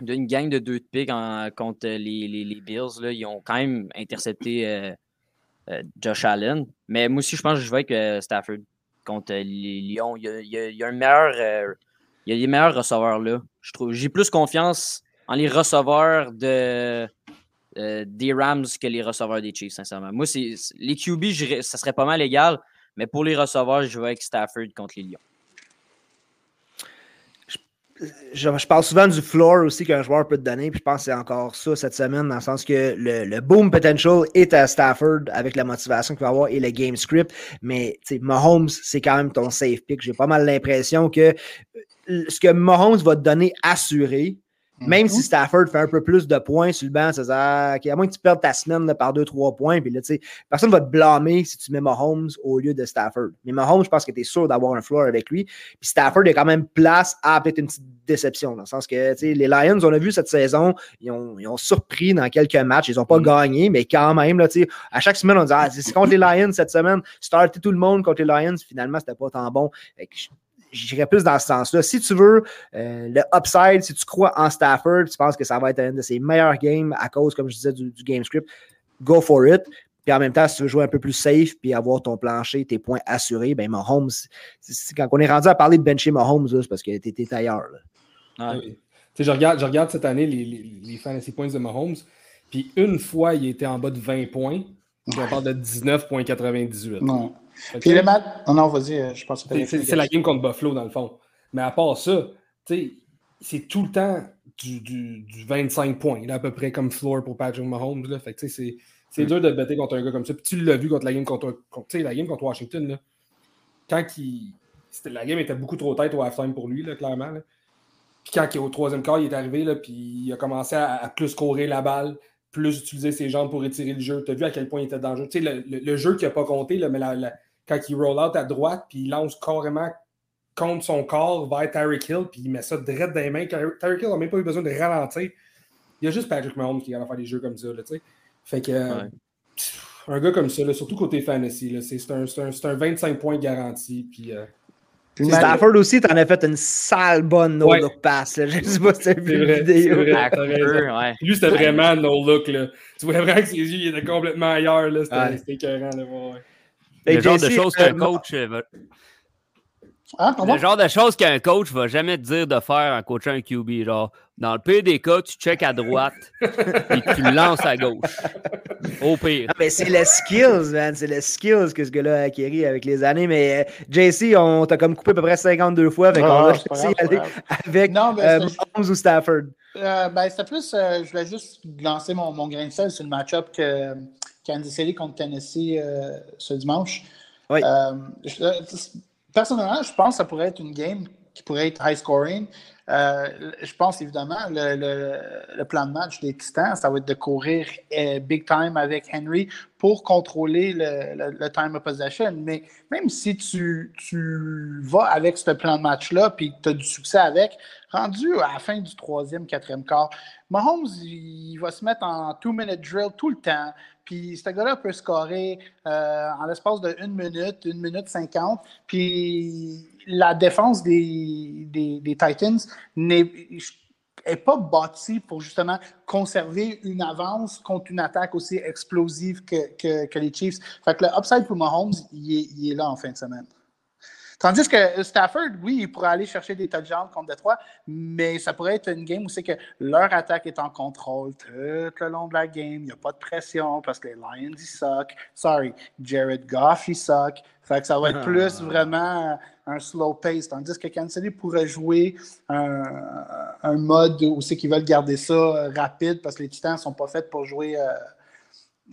d'une gang de deux de piques contre les, les, Bills. Là, ils ont quand même intercepté euh, euh, Josh Allen. Mais moi aussi, je pense que je vais avec euh, Stafford contre les Lions. Il y a, un meilleur. il y a les meilleurs receveurs là. J'ai plus confiance en les receveurs de, des Rams que les receveurs des Chiefs, sincèrement. Moi, les QB, ça serait pas mal égal. Mais pour les receveurs, je vais avec Stafford contre les Lions je, parle souvent du floor aussi qu'un joueur peut te donner, puis je pense que c'est encore ça cette semaine, dans le sens que le, boom potential est à Stafford avec la motivation qu'il va avoir et le game script. Mais Mahomes, c'est quand même ton safe pick. J'ai pas mal l'impression que euh, ce que Mahomes va te donner assuré, même si mhm. Stafford fait un peu plus de points sur le banc, c'est à moins que tu perdes ta semaine par 2-3 points, puis là, personne ne va te blâmer si tu mets Mahomes au lieu de Stafford. Mais Mahomes, je pense que tu es sûr d'avoir un floor avec lui. Puis Stafford a quand même place à peut-être une petite déception, dans le sens que les Lions, on a vu cette saison, ils ont, ils ont surpris dans quelques matchs, ils n'ont pas mhm. gagné, mais quand même, là, à chaque semaine, on dit ah, c'est contre les Lions cette semaine, starter tout le monde contre les Lions, finalement, c'était pas tant bon j'irais plus dans ce sens-là. Si tu veux euh, le upside, si tu crois en Stafford, tu penses que ça va être un de ses meilleurs games à cause, comme je disais, du, game script, go for it. Puis en même temps, si tu veux jouer un peu plus safe puis avoir ton plancher, tes points assurés, ben Mahomes, quand on est rendu à parler de bencher Mahomes, c'est parce que tu étais ailleurs. Ah, je, regarde, je regarde cette année les, les, les fantasy points de Mahomes, puis une fois, il était en bas de 20 points. On parle de 19,98. Non. Puis le match. Oh non, vas-y, euh, je pense que c'est la game contre Buffalo, dans le fond. Mais à part ça, c'est tout le temps du, du, du, 25 points, là, à peu près comme floor pour Patrick Mahomes. Là. Fait c'est c'est dur de bêter contre un gars comme ça. Puis tu l'as vu contre la game contre, contre la game contre Washington. Là. Quand il, la game était beaucoup trop tête au halftime pour lui, là, clairement. Là. Puis quand au troisième quart, il est arrivé, là, puis il a commencé à, plus courir la balle, plus utiliser ses jambes pour étirer le jeu. Tu as vu à quel point il était dangereux. Tu sais, le, le, jeu qui n'a pas compté, là, mais la, quand il roll out à droite, puis il lance carrément contre son corps vers Tyreek Hill, puis il met ça direct dans les mains. Tyreek Hill n'a même pas eu besoin de ralentir. Il y a juste Patrick Mahomes qui va faire des jeux comme ça. Là, fait que un gars comme ça, surtout côté fantasy, c'est un, un, 25 points garanti. Puis, euh, Stafford aussi, t'en as fait une sale bonne no-look pass. Là. Je sais pas si t'as vu la vidéo. Ouais. Lui, c'était vraiment no-look. Tu vois vraiment que ses yeux étaient complètement ailleurs. C'était écœurant. Là, ouais. Le genre de choses qu'un coach va... Hein, le genre de choses qu'un coach va jamais te dire de faire en coachant un QB. Genre, dans le pire des cas, tu check à droite et tu le lances à gauche. Au pire. Ah, mais c'est le skills, man. C'est le skills que ce gars-là a acquis avec les années. Mais euh, JC, on t'a comme coupé à peu près 52 fois. Avec, ah, avec non, euh, ou Stafford. Euh, ben, c'était plus, je voulais juste lancer mon, mon grain de sel sur le match-up que Kansas City contre Tennessee euh, ce dimanche. Oui. Euh, personnellement, je pense que ça pourrait être une game qui pourrait être high scoring. Euh, je pense évidemment le, le, plan de match des Titans, ça va être de courir euh, big time avec Henry pour contrôler le, time of possession. Mais même si tu, tu vas avec ce plan de match-là puis tu as du succès avec, rendu à la fin du troisième, quatrième quart, Mahomes, il va se mettre en two-minute drill tout le temps. Puis ce gars-là peut scorer euh, en l'espace de une minute, une minute cinquante. Puis la défense des, des, Titans n'est pas bâtie pour justement conserver une avance contre une attaque aussi explosive que, que, les Chiefs. Fait que le upside pour Mahomes, il est là en fin de semaine. Tandis que Stafford, oui, il pourrait aller chercher des touchdowns contre Detroit, mais ça pourrait être une game où c'est que leur attaque est en contrôle tout le long de la game. Il n'y a pas de pression parce que les Lions, ils suck. Sorry, Jared Goff, il suck. Fait que ça va être plus ah. vraiment un slow pace. Tandis que Kansas City pourrait jouer un, mode où c'est qu'ils veulent garder ça rapide parce que les Titans ne sont pas faits pour jouer. Euh,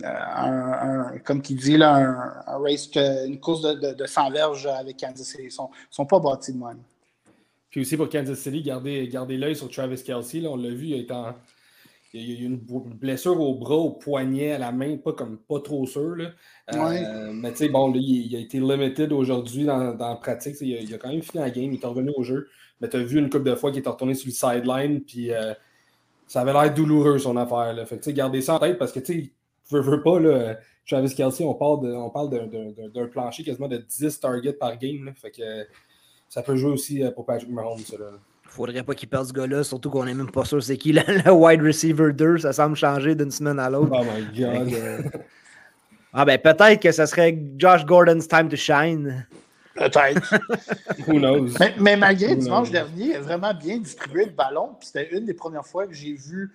euh, un, comme qui dit, là, un, race, une course de, de, 100 verges avec Kansas City. Ils ne sont, sont, pas bâtis de même. Puis aussi pour Kansas City, garder, garder l'œil sur Travis Kelsey. Là, on l'a vu, il, est en, il y a eu une blessure au bras, au poignet, à la main, pas comme pas trop sûr. Là. Euh, mais tu sais, bon, il, a été limited aujourd'hui dans, dans, la pratique. Il a, quand même fini la game, il est revenu au jeu. Mais tu as vu une couple de fois qu'il est retourné sur le sideline, puis euh, ça avait l'air douloureux son affaire. Là. Fait que, garder ça en tête parce que tu sais, veux, veux pas, là, Travis Kelsey, on parle, de, on parle d'un plancher quasiment de 10 targets par game. fait que ça peut jouer aussi euh, pour Patrick Mahomes. Ça, Faudrait pas qu'il perde ce gars-là, surtout qu'on n'est même pas sûr c'est qui le, wide receiver 2. Ça semble changer d'une semaine à l'autre. Oh my god. Euh, ah ben peut-être que ce serait Josh Gordon's time to shine. Peut-être. Who knows? Mais, malgré dimanche dernier, il a vraiment bien distribué le ballon. C'était une des premières fois que j'ai vu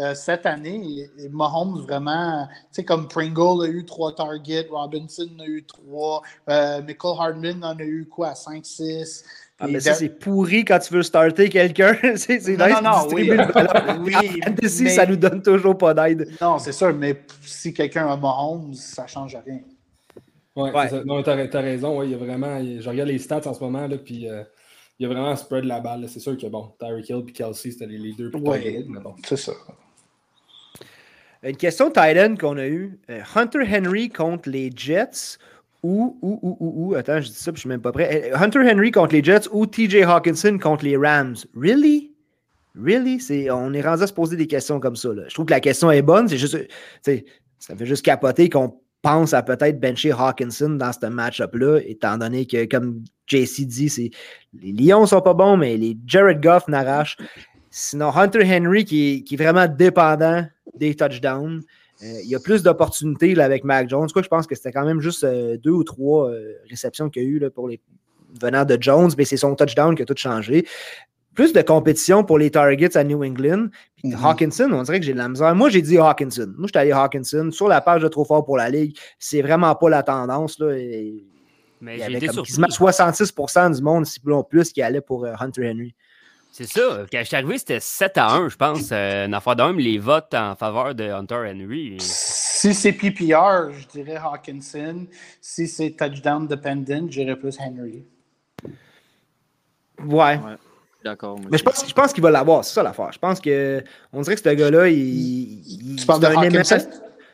euh, cette année, Mahomes vraiment, tu sais, comme Pringle a eu trois targets, Robinson a eu trois, euh, Michael Hardman en a eu quoi, 5-6. Ah, mais ça, c'est pourri quand tu veux starter quelqu'un. c'est nice non, non, oui. oui mais... ça nous donne toujours pas d'aide. Non, c'est sûr, mais si quelqu'un a Mahomes, ça change rien. Ouais, ouais. Non, t'as as raison. Ouais, il y a vraiment, je regarde les stats en ce moment, là, puis euh, il y a vraiment un spread la balle. C'est sûr que bon, Tyreek Hill et Kelsey, c'était les, deux plus ouais, bon. C'est ça. Une question Titan qu'on a eue. Euh, Hunter Henry contre les Jets ou, ou, ou, ou, ou, attends, je dis ça, puis je suis même pas prêt. Euh, Hunter Henry contre les Jets ou TJ Hawkinson contre les Rams? Really? Really? On est rendu à se poser des questions comme ça. Là. Je trouve que la question est bonne. C'est juste, ça fait juste capoter qu'on pense à peut-être bencher Hawkinson dans ce match-up-là, étant donné que, comme JC dit, les Lions sont pas bons, mais les Jared Goff n'arrachent. Sinon, Hunter Henry qui qui est vraiment dépendant des touchdowns. Euh, il y a plus d'opportunités avec Mac Jones. Quoi, je pense que c'était quand même juste euh, deux ou trois euh, réceptions qu'il y a eu là, pour les venant de Jones, mais c'est son touchdown qui a tout changé. Plus de compétition pour les targets à New England. Mm-hmm. Hawkinson, on dirait que j'ai de la misère. Moi, j'ai dit Hawkinson. Moi, je suis allé Hawkinson. Sur la page de Trop fort pour la Ligue, c'est vraiment pas la tendance. Là. mais il y avait comme 66% du monde, si plus, qui allait pour Hunter Henry. C'est ça. Quand je suis arrivé, c'était 7 à 1, je pense. Euh, une affaire d'un, les votes en faveur de Hunter Henry. Si c'est PPR, je dirais Hawkinson. Si c'est touchdown dependent, je dirais plus Henry. Ouais. D'accord. Mais je pense, je pense qu'il va l'avoir, c'est ça l'affaire. Je pense que on dirait que ce gars-là, il. Tu parles de Hawkinson?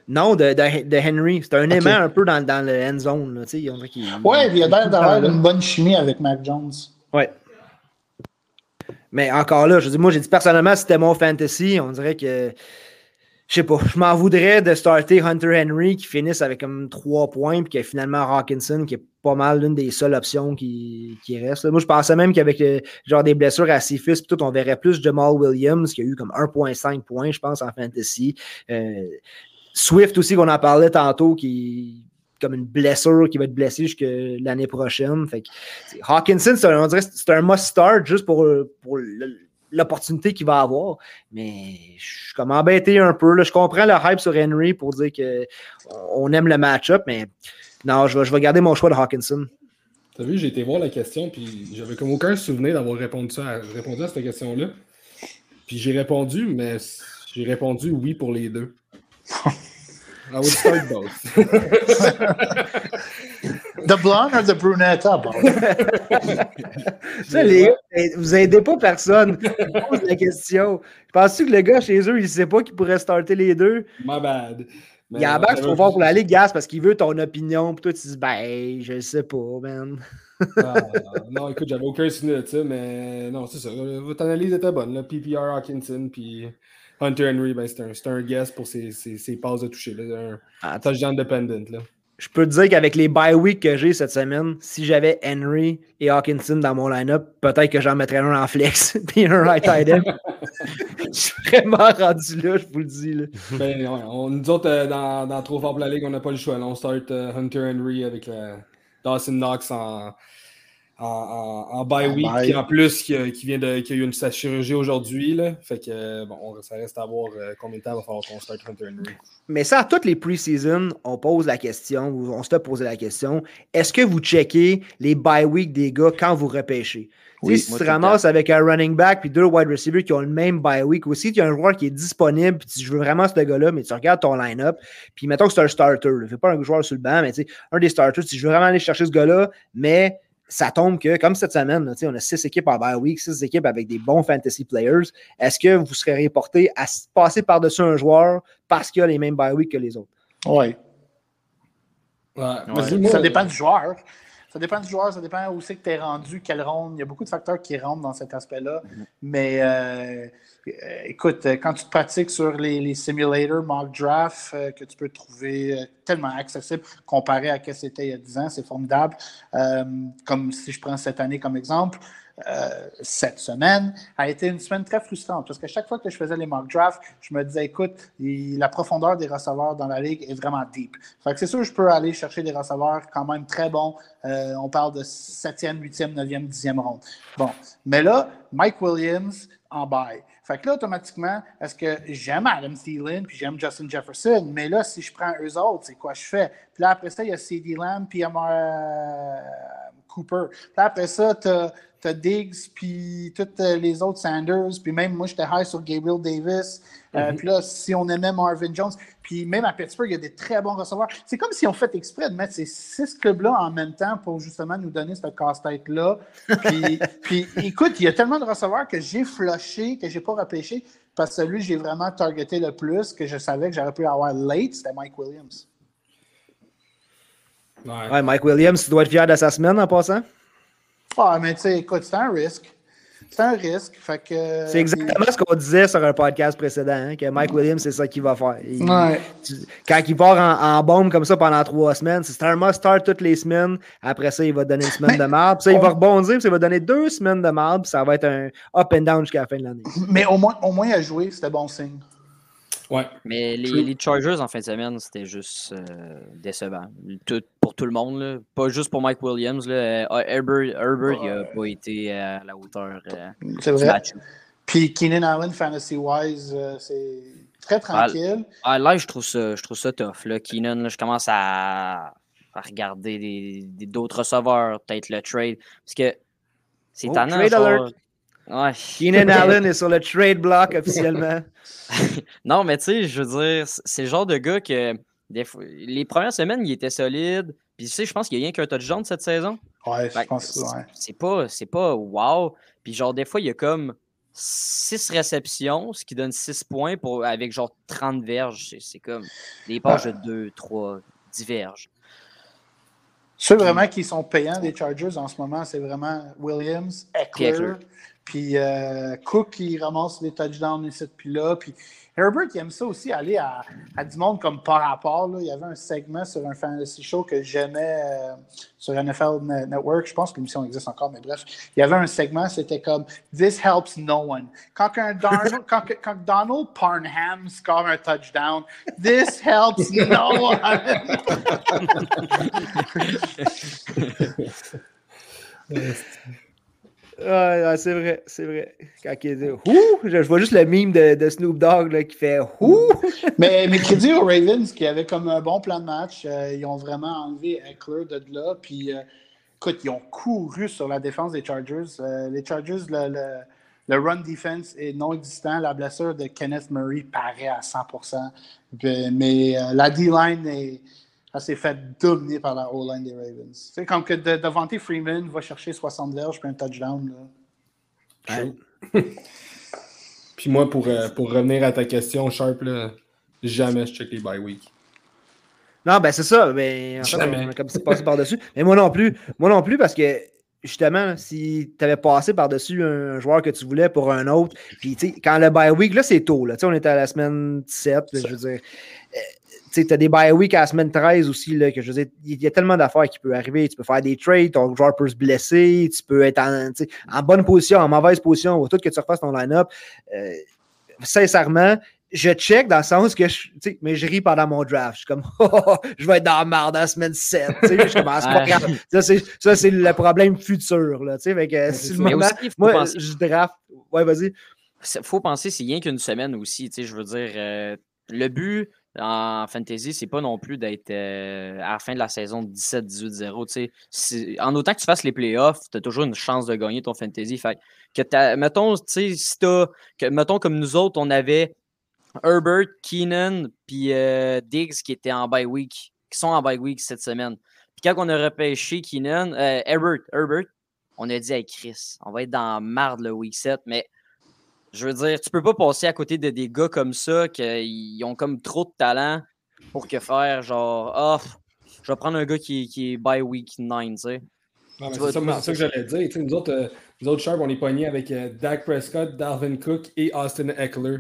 Non, de, de, Henry. C'est un aimant un peu dans, dans le end zone. Là, il, ouais, il a l'air d'avoir une bonne chimie avec Mac Jones. Ouais. Mais encore là, je dis, moi, j'ai dit personnellement, c'était mon fantasy, on dirait que. Je sais pas, je m'en voudrais de starter Hunter Henry qui finisse avec comme trois points, puis a finalement Hawkinson qui est pas mal l'une des seules options qui, qui reste. Moi, je pensais même qu'avec genre des blessures à ses fils, tout, on verrait plus Jamal Williams qui a eu comme 1.5 points, je pense, en fantasy. Euh, Swift aussi, qu'on en parlait tantôt, qui, comme une blessure qui va être blessé jusque l'année prochaine. Fait Hawkinson, c'est un, c'est un must-start juste pour, pour l'opportunité qu'il va avoir. Mais je suis comme embêté un peu. Là. Je comprends le hype sur Henry pour dire qu'on aime le match-up, mais non, je vais, je vais garder mon choix de Hawkinson. T'as vu, j'ai été voir la question, puis j'avais comme aucun souvenir d'avoir répondu, ça, répondu à cette question-là. Puis j'ai répondu, mais j'ai répondu oui pour les deux. I would start both. The blonde or the brunette? Ah, bon. Ça, les gars, vous aidez pas personne. Je pose la question. Penses-tu que le gars chez eux, il sait pas qu'il pourrait starter les deux? My bad. Il y a un bac trop fort pour la Ligue, Gas, parce qu'il veut ton opinion. Puis toi, tu dis, ben, je sais pas, man. Ah, non, écoute, j'avais aucun signe de ça, mais non, c'est ça. Votre analyse était bonne. Là. PPR Hawkinson, puis Hunter Henry, ben, c'est un, un guess pour ses, ses, ses passes de toucher. Là. Un touchdown dependent. Là. Je peux te dire qu'avec les bye week que j'ai cette semaine, si j'avais Henry et Hawkinson dans mon line-up, peut-être que j'en mettrais un en flex puis un right end. je suis vraiment rendu là, je vous le dis. Là. Ben, on, nous autres, euh, dans, dans Trop fort pour la Ligue, on n'a pas le choix. Là. On start uh, Hunter Henry avec la Dawson Knox en, en, en, en bye week, bye. en plus qui, qui vient de qui a eu une, sa chirurgie aujourd'hui. Fait que bon, ça reste à voir euh, combien de temps va falloir qu'on start Hunter Henry. Mais ça, à toutes les preseason, on pose la question, ou on se fait poser la question est-ce que vous checkez les bye week des gars quand vous repêchez? Oui, si tu te ramasses avec un running back puis deux wide receivers qui ont le même bye week aussi, tu as un joueur qui est disponible, puis tu veux vraiment ce gars-là, mais tu regardes ton line-up, puis mettons que c'est un starter, fais pas un joueur sur le banc, mais tu sais, un des starters, si je veux vraiment aller chercher ce gars-là, mais ça tombe que, comme cette semaine, là, on a six équipes en bye week, six équipes avec des bons fantasy players. Est-ce que vous serez porté à passer par-dessus un joueur parce qu'il a les mêmes bye week que les autres? Oui. Ouais. Ouais. Ça dépend du joueur. Ça dépend du joueur, ça dépend où c'est que tu es rendu, quelle ronde. Il y a beaucoup de facteurs qui rentrent dans cet aspect-là. Mm -hmm. Mais euh, écoute, quand tu te pratiques sur les, les simulators mock draft euh, que tu peux trouver euh, tellement accessible comparé à ce que c'était il y a 10 ans, c'est formidable. Euh, comme si je prends cette année comme exemple. Euh, cette semaine a été une semaine très frustrante parce que chaque fois que je faisais les mock drafts, je me disais, écoute, il, la profondeur des receveurs dans la ligue est vraiment deep. Fait que c'est sûr je peux aller chercher des receveurs quand même très bons. Euh, on parle de 7e, 8e, 9e, 10e ronde. Bon. Mais là, Mike Williams en bail. Fait que là, automatiquement, est-ce que j'aime Adam Thielen puis j'aime Justin Jefferson, mais là, si je prends eux autres, c'est quoi je fais? Puis là, après ça, il y a CD Lamb puis euh, Cooper. Puis là, après ça, tu as t'as Diggs, puis tous les autres Sanders, puis même moi, j'étais high sur Gabriel Davis. Mm -hmm. euh, puis là, si on aimait Marvin Jones, puis même à Pittsburgh, il y a des très bons receveurs. C'est comme si on fait exprès de mettre ces six clubs-là en même temps pour justement nous donner ce casse-tête-là. Puis, puis, écoute, il y a tellement de receveurs que j'ai flushé, que j'ai pas repêché, parce que celui que j'ai vraiment targeté le plus, que je savais que j'aurais pu avoir late, c'était Mike Williams. Ouais. ouais, Mike Williams, tu dois être fier de sa semaine en passant. Ah, mais tu sais, écoute, c'est un risque. C'est un risque. Fait que. C'est exactement ce qu'on disait sur un podcast précédent, hein, que Mike Williams, c'est ça qu'il va faire. Il, ouais. tu, quand il part en, en, bombe comme ça pendant trois semaines, c'est un must-start toutes les semaines. Après ça, il va donner une semaine mais de marbre. Ça, on... il va rebondir, puis ça, il va donner deux semaines de marbre, puis ça va être un up and down jusqu'à la fin de l'année. Mais au moins, au moins à jouer, c'était bon signe. Ouais. Mais les, les, Chargers en fin de semaine, c'était juste euh, décevant. Tout, pour tout le monde, là. pas juste pour Mike Williams. Là. Herbert, Herbert il n'a pas été à la hauteur euh, c'est vrai. Match. Puis Keenan Allen, fantasy-wise, euh, c'est très tranquille. Ah, là, je trouve ça, je trouve ça tough. Là. Keenan, là, je commence à, à regarder d'autres receveurs, peut-être le trade. Parce que c'est oh, tannant. Trade alert. Ouais. Keenan Allen est sur le trade block officiellement. non, mais tu sais, je veux dire, c'est le genre de gars que des fois, les premières semaines, il était solide. Puis tu sais, je pense qu'il y a rien qu'un touchdown cette saison. Ouais, je pense que ouais. C'est pas, pas wow. Puis genre, des fois, il y a comme 6 réceptions, ce qui donne 6 points pour, avec genre 30 verges. C'est comme des pages ouais. de 2, 3, 10 verges. Ceux vraiment qui sont payants des Chargers en ce moment, c'est vraiment Williams, Eckler, puis euh, Cook qui ramasse les touchdowns ici puis là. Puis Herbert, il aime ça aussi, aller à, à du monde comme par rapport. Là. Il y avait un segment sur un fantasy show que j'aimais euh, sur NFL Network. Je pense que l'émission existe encore, mais bref. Il y avait un segment, c'était comme This helps no one. Quand, un Donald, quand, quand Donald Parnham score un touchdown, This helps no one. Ah, c'est vrai, c'est vrai. Quand il dit Ouh, je, vois juste le mime de, de Snoop Dogg là, qui fait Ouh. mais, mais crédit aux Ravens qui avaient comme un bon plan de match. Euh, ils ont vraiment enlevé Eckler de là. Puis, euh, écoute, ils ont couru sur la défense des Chargers. Euh, les Chargers, le, le, le, run defense est non existant. La blessure de Kenneth Murray paraît à 100% Mais la D-line est elle s'est fait dominer par la O-line des Ravens. C'est comme que de, Devante Freeman va chercher 60 verges puis un touchdown. Là. Puis moi, pour, euh, pour revenir à ta question, Sharp, là, jamais je check les bye week. Non, ben c'est ça. Ben, en fait, Jamais. on a comme ça passé par-dessus. Mais moi non plus. Moi non plus, parce que justement, si tu avais passé par-dessus un joueur que tu voulais pour un autre, puis tu sais, quand le bye week, là, c'est tôt. Là. Tu sais, On était à la semaine 17, je veux dire. euh, Tu as des bye week à la semaine 13 aussi, là, que je veux dire, il y a tellement d'affaires qui peuvent arriver. Tu peux faire des trades, ton joueur peut se blesser, tu peux être en, en bonne position, en mauvaise position, ou tout que tu refasses ton line-up. Euh, sincèrement, je check dans le sens que je, mais je ris pendant mon draft. Je suis comme, oh, oh, oh, je vais être dans la merde dans la semaine 7. Tu sais, je commence pas grave. Ça, c'est, ça, c'est le problème futur. Là, fait que, si le moment, aussi, moi, penser- je draft. Ouais, vas-y. Il faut penser, c'est rien qu'une semaine aussi. Je veux dire, euh, le but en fantasy, c'est pas non plus d'être euh, à la fin de la saison 17-18-0. tu sais. C'est- En autant que tu fasses les playoffs, tu as toujours une chance de gagner ton fantasy. Fait que mettons, si que, mettons comme nous autres, on avait Herbert, Keenan, puis euh, Diggs qui étaient en bye week, qui sont en bye week cette semaine. Puis quand on a repêché Keenan, euh, Herbert, Herbert, on a dit à Chris, on va être dans marde le week 7, mais je veux dire, tu peux pas passer à côté de des gars comme ça qui ont comme trop de talent pour que faire genre, ah, je vais prendre un gars qui, qui est by week 9, tu sais. C'est ça, que j'allais dire. Tu sais, nous autres, euh, nous autres Sharp, on est pognés avec euh, Dak Prescott, Dalvin Cook et Austin Eckler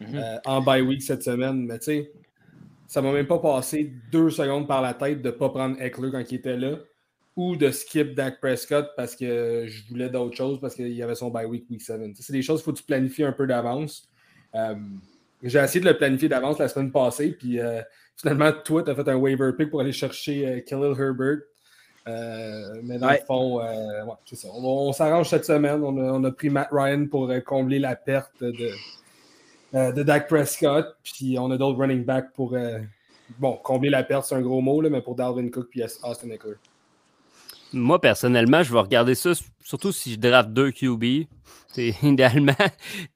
Mhm. euh, en bye week cette semaine. Mais tu sais, ça m'a même pas passé deux secondes par la tête de ne pas prendre Eckler quand il était là ou de skip Dak Prescott parce que je voulais d'autres choses parce qu'il y avait son bye week week 7. Tu sais, C'est des choses qu'il faut que tu planifies un peu d'avance. Euh, J'ai essayé de le planifier d'avance la semaine passée, puis euh, finalement, toi, tu as fait un waiver pick pour aller chercher euh, Khalil Herbert. Euh, mais dans Ouais. le fond, ouais, c'est ça. On, on s'arrange cette semaine. On a, on a pris Matt Ryan pour combler la perte de, de Dak Prescott. Puis on a d'autres running backs pour. bon, combler la perte, c'est un gros mot, là, mais pour Dalvin Cook puis Austin Eckler. Moi, personnellement, je vais regarder ça, surtout si je draft deux QB. C'est idéalement,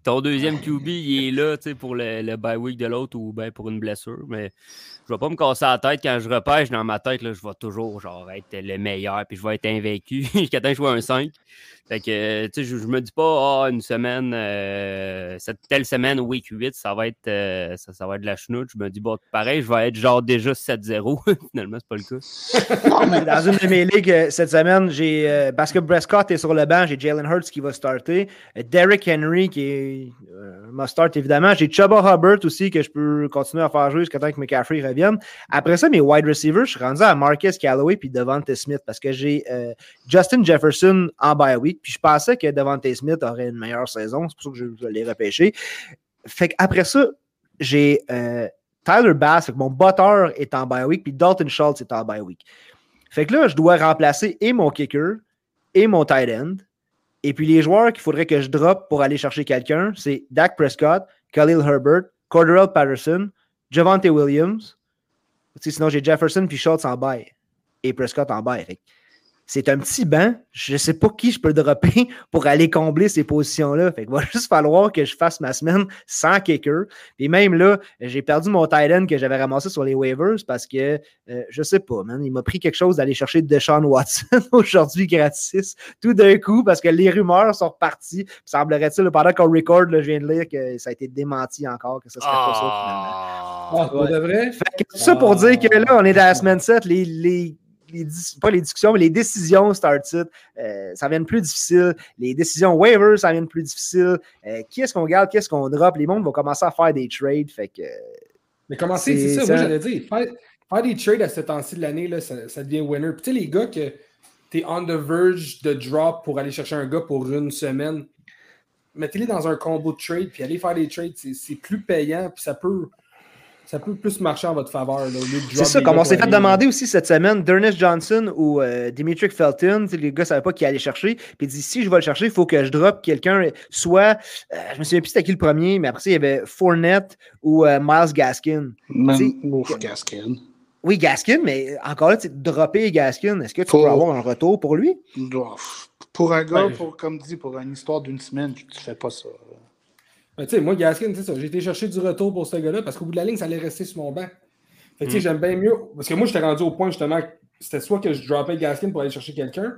ton deuxième QB, il est là tu sais, pour le, le bye week de l'autre ou ben pour une blessure. Mais je vais pas me casser la tête quand je repêche dans ma tête. Là, je vais toujours genre, être le meilleur puis je vais être invaincu jusqu'à temps que je sois un 5. Fait que, tu sais, je, je me dis pas, ah, une semaine, euh, cette telle semaine, week 8, ça va être, euh, ça, ça va être de la chenoute. Je me dis, bon, pareil, je vais être genre déjà 7-0. Finalement, c'est pas le cas. Non, mais Dans une de mes ligues euh, cette semaine, j'ai euh, parce que Sur le banc, j'ai Jalen Hurts qui va starter, Derrick Henry qui est euh, must start évidemment, j'ai Chuba Hubbard aussi que je peux continuer à faire jouer jusqu'à temps que McCaffrey revienne. Après ça, mes wide receivers, je suis rendu à Marcus Callaway puis Devontae Smith parce que j'ai euh, Justin Jefferson en bye week, puis je pensais que Devontae Smith aurait une meilleure saison, c'est pour ça que je, je l'ai repêché. Fait qu'après ça, j'ai euh, Tyler Bass, fait que mon botteur est en bye week, puis Dalton Schultz est en bye week. Fait que là, je dois remplacer et mon kicker et mon tight end. Et puis les joueurs qu'il faudrait que je drop pour aller chercher quelqu'un, c'est Dak Prescott, Khalil Herbert, Cordarrelle Patterson, Javante Williams. Sinon, j'ai Jefferson puis Schultz en bail. Et Prescott en bail. C'est un petit banc. Je ne sais pas qui je peux dropper pour aller combler ces positions-là. Fait que va juste falloir que je fasse ma semaine sans kicker. Et même là, j'ai perdu mon tight end que j'avais ramassé sur les waivers parce que euh, je sais pas, man. Il m'a pris quelque chose d'aller chercher Deshaun Watson aujourd'hui gratis, tout d'un coup, parce que les rumeurs sont reparties. Semblerait-il, là, pendant qu'on record, là, je viens de lire que ça a été démenti encore, que ça serait pas ça finalement. Ah, pour Ouais. de vrai? Fait que tout ça pour dire que là, on est dans la semaine 7, les, les, les pas les discussions, mais les décisions start-it, euh, ça devient plus difficile. Les décisions waivers, ça devient plus difficile. Euh, qui est-ce qu'on garde, qu'est-ce qu'on drop? Les mondes vont commencer à faire des trades. Fait que Mais comment c'est, ça, ça- moi j'allais dire. Faire, faire des trades à ce temps-ci de l'année, ça, ça devient winner. Puis tu sais, les gars que t'es on the verge de drop pour aller chercher un gars pour une semaine, mettez-les dans un combo de trade, puis allez faire des trades, c'est plus payant, puis ça peut, ça peut plus marcher en votre faveur. là, au lieu de c'est ça, comme on s'est fait aller- demander aussi cette semaine, Dernest Johnson ou euh, Dimitri Felton, les gars ne savaient pas qui aller chercher. Puis il dit si je vais le chercher, il faut que je drop quelqu'un, soit, euh, je me souviens plus c'était qui le premier, mais après ça, il y avait Fournette ou euh, Miles Gaskin. Même- Ouf, Gaskin. Oui, Gaskin, mais encore là, tu sais, dropper Gaskin, est-ce que tu Faut- peux avoir un retour pour lui? Pour un gars, Ouais. pour, comme dit, pour une histoire d'une semaine, tu tu fais pas ça. Ben, tu sais, moi, Gaskin, c'est ça. J'ai été chercher du retour pour ce gars-là parce qu'au bout de la ligne, ça allait rester sur mon banc. Fait que, tu sais, j'aime bien mieux. Parce que moi, j'étais rendu au point justement c'était soit que je droppais Gaskin pour aller chercher quelqu'un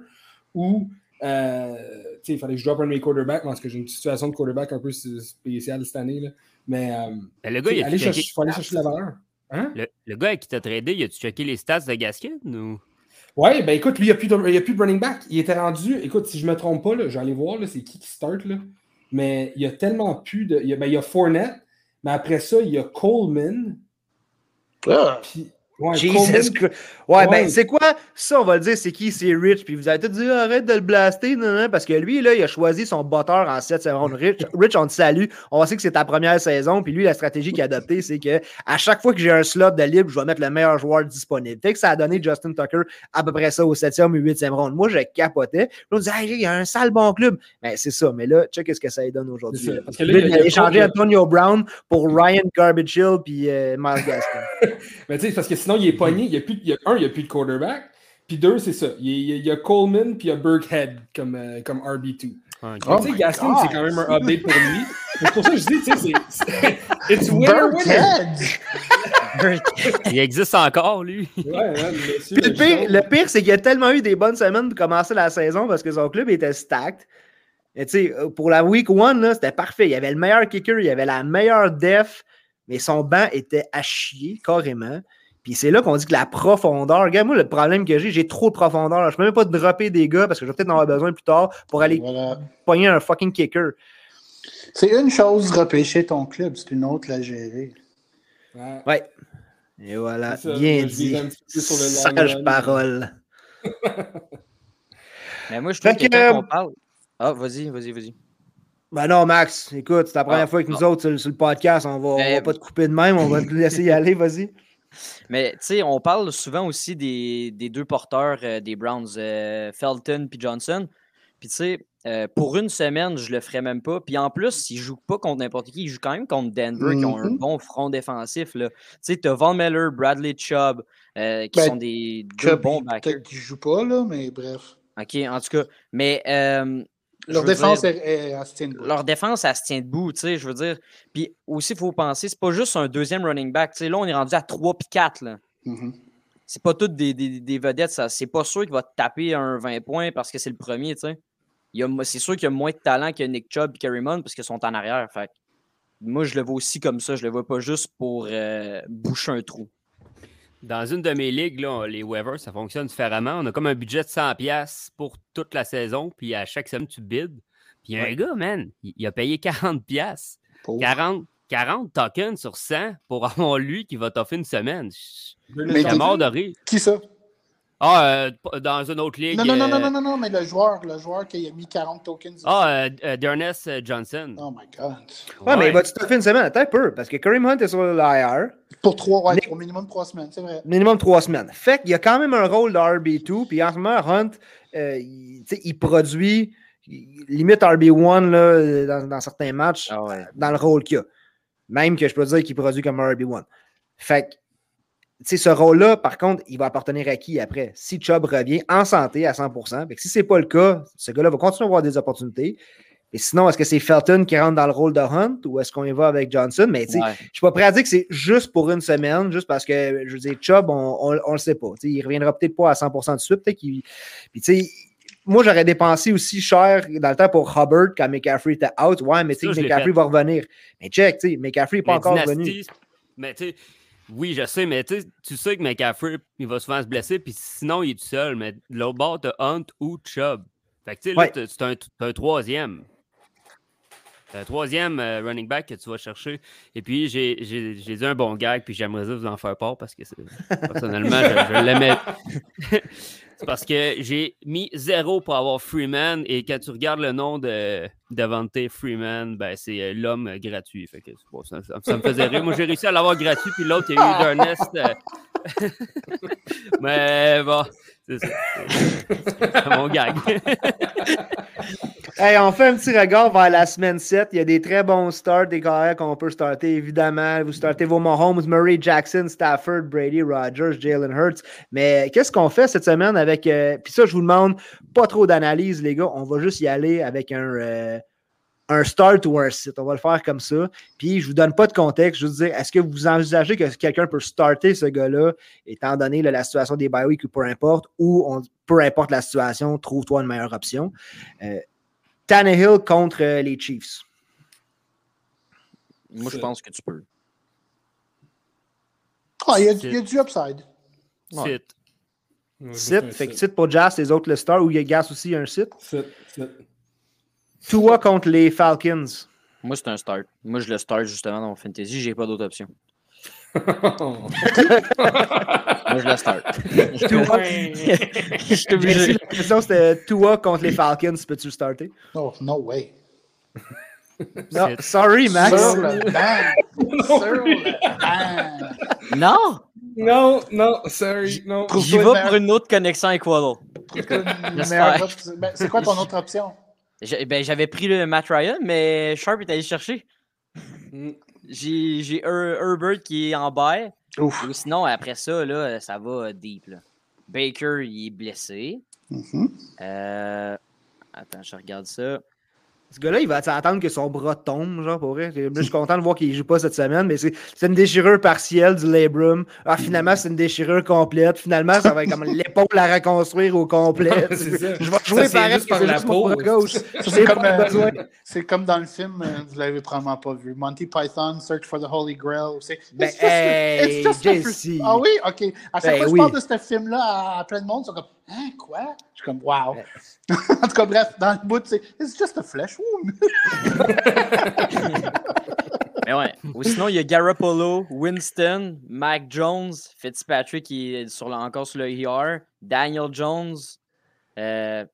ou euh, tu sais, il fallait que je drop un de mes quarterbacks parce que j'ai une situation de quarterback un peu spéciale cette année. Là. Mais, euh, Ben, le gars, il aller chercher, faut aller chercher la valeur. Hein? Le, le gars qui t'a tradé, il a-tu checké les stats de Gaskin ou? Ouais, ben écoute, lui, il n'y a, a plus de running back. Il était rendu, écoute, si je ne me trompe pas, là, je vais aller voir, c'est qui qui start, là. Mais il y a tellement plus de. Il y a, ben, il y a Fournette, mais après ça, il y a Coleman. Ah, Puis, ouais, Jesus Christ. Ouais, ben, c'est quoi? Ça, on va le dire, c'est qui? C'est Rich. Puis vous allez tout dire, arrête de le blaster, non, non, parce que lui, là, il a choisi son botteur en 7 secondes. Rich, Rich, on te salue. On sait que c'est ta première saison. Puis lui, la stratégie qu'il a adoptée, c'est que à chaque fois que j'ai un slot de libre, je vais mettre le meilleur joueur disponible. Fait que ça a donné Justin Tucker à peu près ça au 7e ou 8e round. Moi, je capotais. Puis on disait, hey, il y a un sale bon club. Ben, c'est ça. Mais là, check ce que ça lui donne aujourd'hui. Parce que là, Lui, il a- échangé Cole- Antonio Brown pour Ryan Garbage Hill puis euh, Miles Gaskin. Mais tu sais, parce que sinon, il est pogné. Il y a plus, il y a, un, il n'y a plus de quarterback. Puis deux, c'est ça. Il y, a, il y il Coleman, puis il y a Burkhead comme, euh, comme RB2. Ah. Oh tu sais, God. c'est quand même un update pour lui. C'est pour ça que je dis, tu sais, c'est- c'est. It's winner! Il existe encore, lui. Ouais, ouais, monsieur. Le pire, le pire, c'est qu'il a tellement eu des bonnes semaines pour commencer la saison parce que son club était stacked. Et tu sais, euh, pour la week one, là, c'était parfait. Il y avait le meilleur kicker, il y avait la meilleure def, mais son banc était à chier, carrément. Puis c'est là qu'on dit que la profondeur, regarde, moi, le problème que j'ai, j'ai trop de profondeur. Je peux même pas dropper des gars parce que je vais peut-être en avoir besoin plus tard pour aller Voilà. pogner un fucking kicker. C'est une chose repêcher ton club, c'est une autre la gérer. Ouais. Ouais. Et voilà, ça, bien dit. sur le Sage parole. Mais moi, je Fait trouve que, que, quand euh, on parle. Ah, vas-y, vas-y, vas-y. Ben non, Max, écoute, c'est la première Ah, fois que nous autres sur, le- sur le podcast, on va, on Ben, va pas te couper de même, on va te laisser y aller, vas-y. Mais tu sais, on parle souvent aussi des, des deux porteurs euh, des Browns, euh, Felton puis Johnson. Puis tu sais, euh, pour une semaine, je le ferais même pas. Puis en plus, ils jouent pas contre n'importe qui, ils jouent quand même contre Denver qui ont un Mhm. bon front défensif. Tu sais, tu as Von Miller, Bradley Chubb, qui Ben, sont des deux bons backers. Peut-être qu'il joue pas, là, mais bref. OK, en tout cas. Mais Leur défense dire- est, est à se tient debout. leur défense, elle se tient debout, tu sais, je veux dire. Puis aussi, il faut penser, c'est pas juste un deuxième running back. Tu sais, là, on est rendu à 3 puis 4. Là. Mhm. C'est pas toutes des, des- des vedettes. Ça. C'est pas sûr qu'il va te taper un 20 points parce que c'est le premier, tu sais. Il y a- C'est sûr qu'il y a moins de talent que Nick Chubb et Kerry Munn parce qu'ils sont en arrière. Fait moi, je le vois aussi comme ça. Je le vois pas juste pour euh, boucher un trou. Dans une de mes ligues, là, les waivers, ça fonctionne différemment. On a comme un budget de 100$ pour toute la saison, puis à chaque semaine, tu bides. Puis il y a un gars, man, il, il a payé 40$. Pauvre. 40, 40 tokens sur 100 pour avoir lui qui va t'offrir une semaine. Je Mais mort de rire. Qui ça? Ah, euh, dans une autre ligue. Non, non, non, non, euh, non, non, non, mais le joueur, le joueur qui a mis 40 tokens. Ah, euh, euh, Dernest Johnson. Oh my God. Ouais, mais va-tu te faire une semaine? Attends un peu, parce que Kareem Hunt est sur l'IR, Pour trois, ouais, au minimum trois semaines, c'est vrai. minimum trois semaines. Fait qu'il y a quand même un rôle de RB2, puis en ce moment, Hunt, euh, il, tu sais, il produit il- limite RB1 là, dans, dans certains matchs, Ah ouais. dans le rôle qu'il a. Même que je peux dire qu'il produit comme un RB1. Fait que, ce rôle-là, par contre, il va appartenir à qui après? Si Chubb revient en santé à 100%, fait que si ce n'est pas le cas, ce gars-là va continuer à avoir des opportunités. Et sinon, est-ce que c'est Felton qui rentre dans le rôle de Hunt ou est-ce qu'on y va avec Johnson? Mais tu sais, Ouais. je suis pas prêt à dire que c'est juste pour une semaine, juste parce que, je veux dire, Chubb, on, on le sait pas. Tu sais, il reviendra peut-être pas à 100% de suite. Peut-être qu'il. Puis, tu sais, moi, j'aurais dépensé aussi cher dans le temps pour Hubbard quand McCaffrey était out. Ouais, mais tu sais, McCaffrey va revenir. Mais check, tu sais, McCaffrey n'est pas encore Dynasty, revenu. Mais tu sais, oui, je sais, mais tu sais, que McCaffrey, il va souvent se blesser, puis sinon, il est tout seul. Mais l'autre bord, t'as Hunt ou Chubb. Fait que tu sais, là, Ouais. c'est un, un troisième. Un troisième euh, running back que tu vas chercher. Et puis, j'ai j'ai- j'ai dit un bon gag, puis j'aimerais ça vous en faire part parce que c'est- personnellement, je, je l'aimais. c'est parce que j'ai mis zéro pour avoir Freeman. Et quand tu regardes le nom de Devante Freeman, ben, c'est euh, l'homme gratuit. Fait que, bon, ça, ça- ça me faisait rire. Moi, j'ai réussi à l'avoir gratuit, puis l'autre, il y a eu Dernest. euh, Mais bon, c'est ça. C'est mon gag. On fait un petit regard vers la semaine 7. Il y a des très bons starts, des carrières qu'on peut starter, évidemment. Vous startez vos Mahomes, Murray, Jackson, Stafford, Brady, Rogers, Jalen Hurts. Mais qu'est-ce qu'on fait cette semaine avec. euh, Puis ça, je vous demande pas trop d'analyse, les gars. On va juste y aller avec un. euh, un start ou un sit. On va le faire comme ça. Puis je vous donne pas de contexte. Je veux dire, est-ce que vous envisagez que quelqu'un peut starter ce gars-là, étant donné la situation des bye ou peu importe, ou peu importe la situation, trouve-toi une meilleure option. Euh, Tannehill contre euh, les Chiefs. Moi, je pense que tu peux. Ah, il y, a du- il y a du upside. Ouais. Sit. Ouais, Sit, fait que sit. sit pour Jazz, les autres le star, ou il y a Gas aussi un sit. Sit, sit. Tua contre les Falcons. Moi, c'est un start. Moi, je le start justement dans mon fantasy. J'ai pas d'autre option. Moi, je le start. Je suis obligé. la question c'était Tua contre les Falcons, peux-tu le starter? Oh, no way. Non, sorry, Max. Sur le banc. Sur le banc. Non! non, non, sorry, non. J'y vais pour une autre connexion avec Waddle. Ben, C'est quoi ton autre option? Ben, j'avais pris le Matt Ryan, mais Sharp est allé le chercher. J'ai j'ai Her- Herbert qui est en bail. Ouf. Ou sinon, après ça, là, ça va deep. là. Baker, il est blessé. Mhm. Euh, Attends, je regarde ça. Ce gars-là, il va attendre que son bras tombe, genre, pour vrai. Je suis content de voir qu'il joue pas cette semaine, mais c'est c'est une déchirure partielle du labrum. Ah, finalement, c'est une déchirure complète. Finalement, ça va être comme l'épaule à reconstruire au complet. C'est ça. Je vais jouer c'est pareil par la peau. C'est comme, euh, c'est comme dans le film, euh, vous l'avez probablement pas vu. Monty Python, Search for the Holy Grail. C'est Ben, hey, Ah oui, ok. À chaque Ben fois que oui. je parle de ce film-là à, à plein de monde, comme Hein, quoi? Je suis comme Wow. en tout cas, bref, dans le bout, c'est It's just a flesh wound. Mais ouais. Ou sinon, il y a Garoppolo, Winston, Mac Jones, Fitzpatrick qui est sur le- encore sur le ER, Daniel Jones, euh,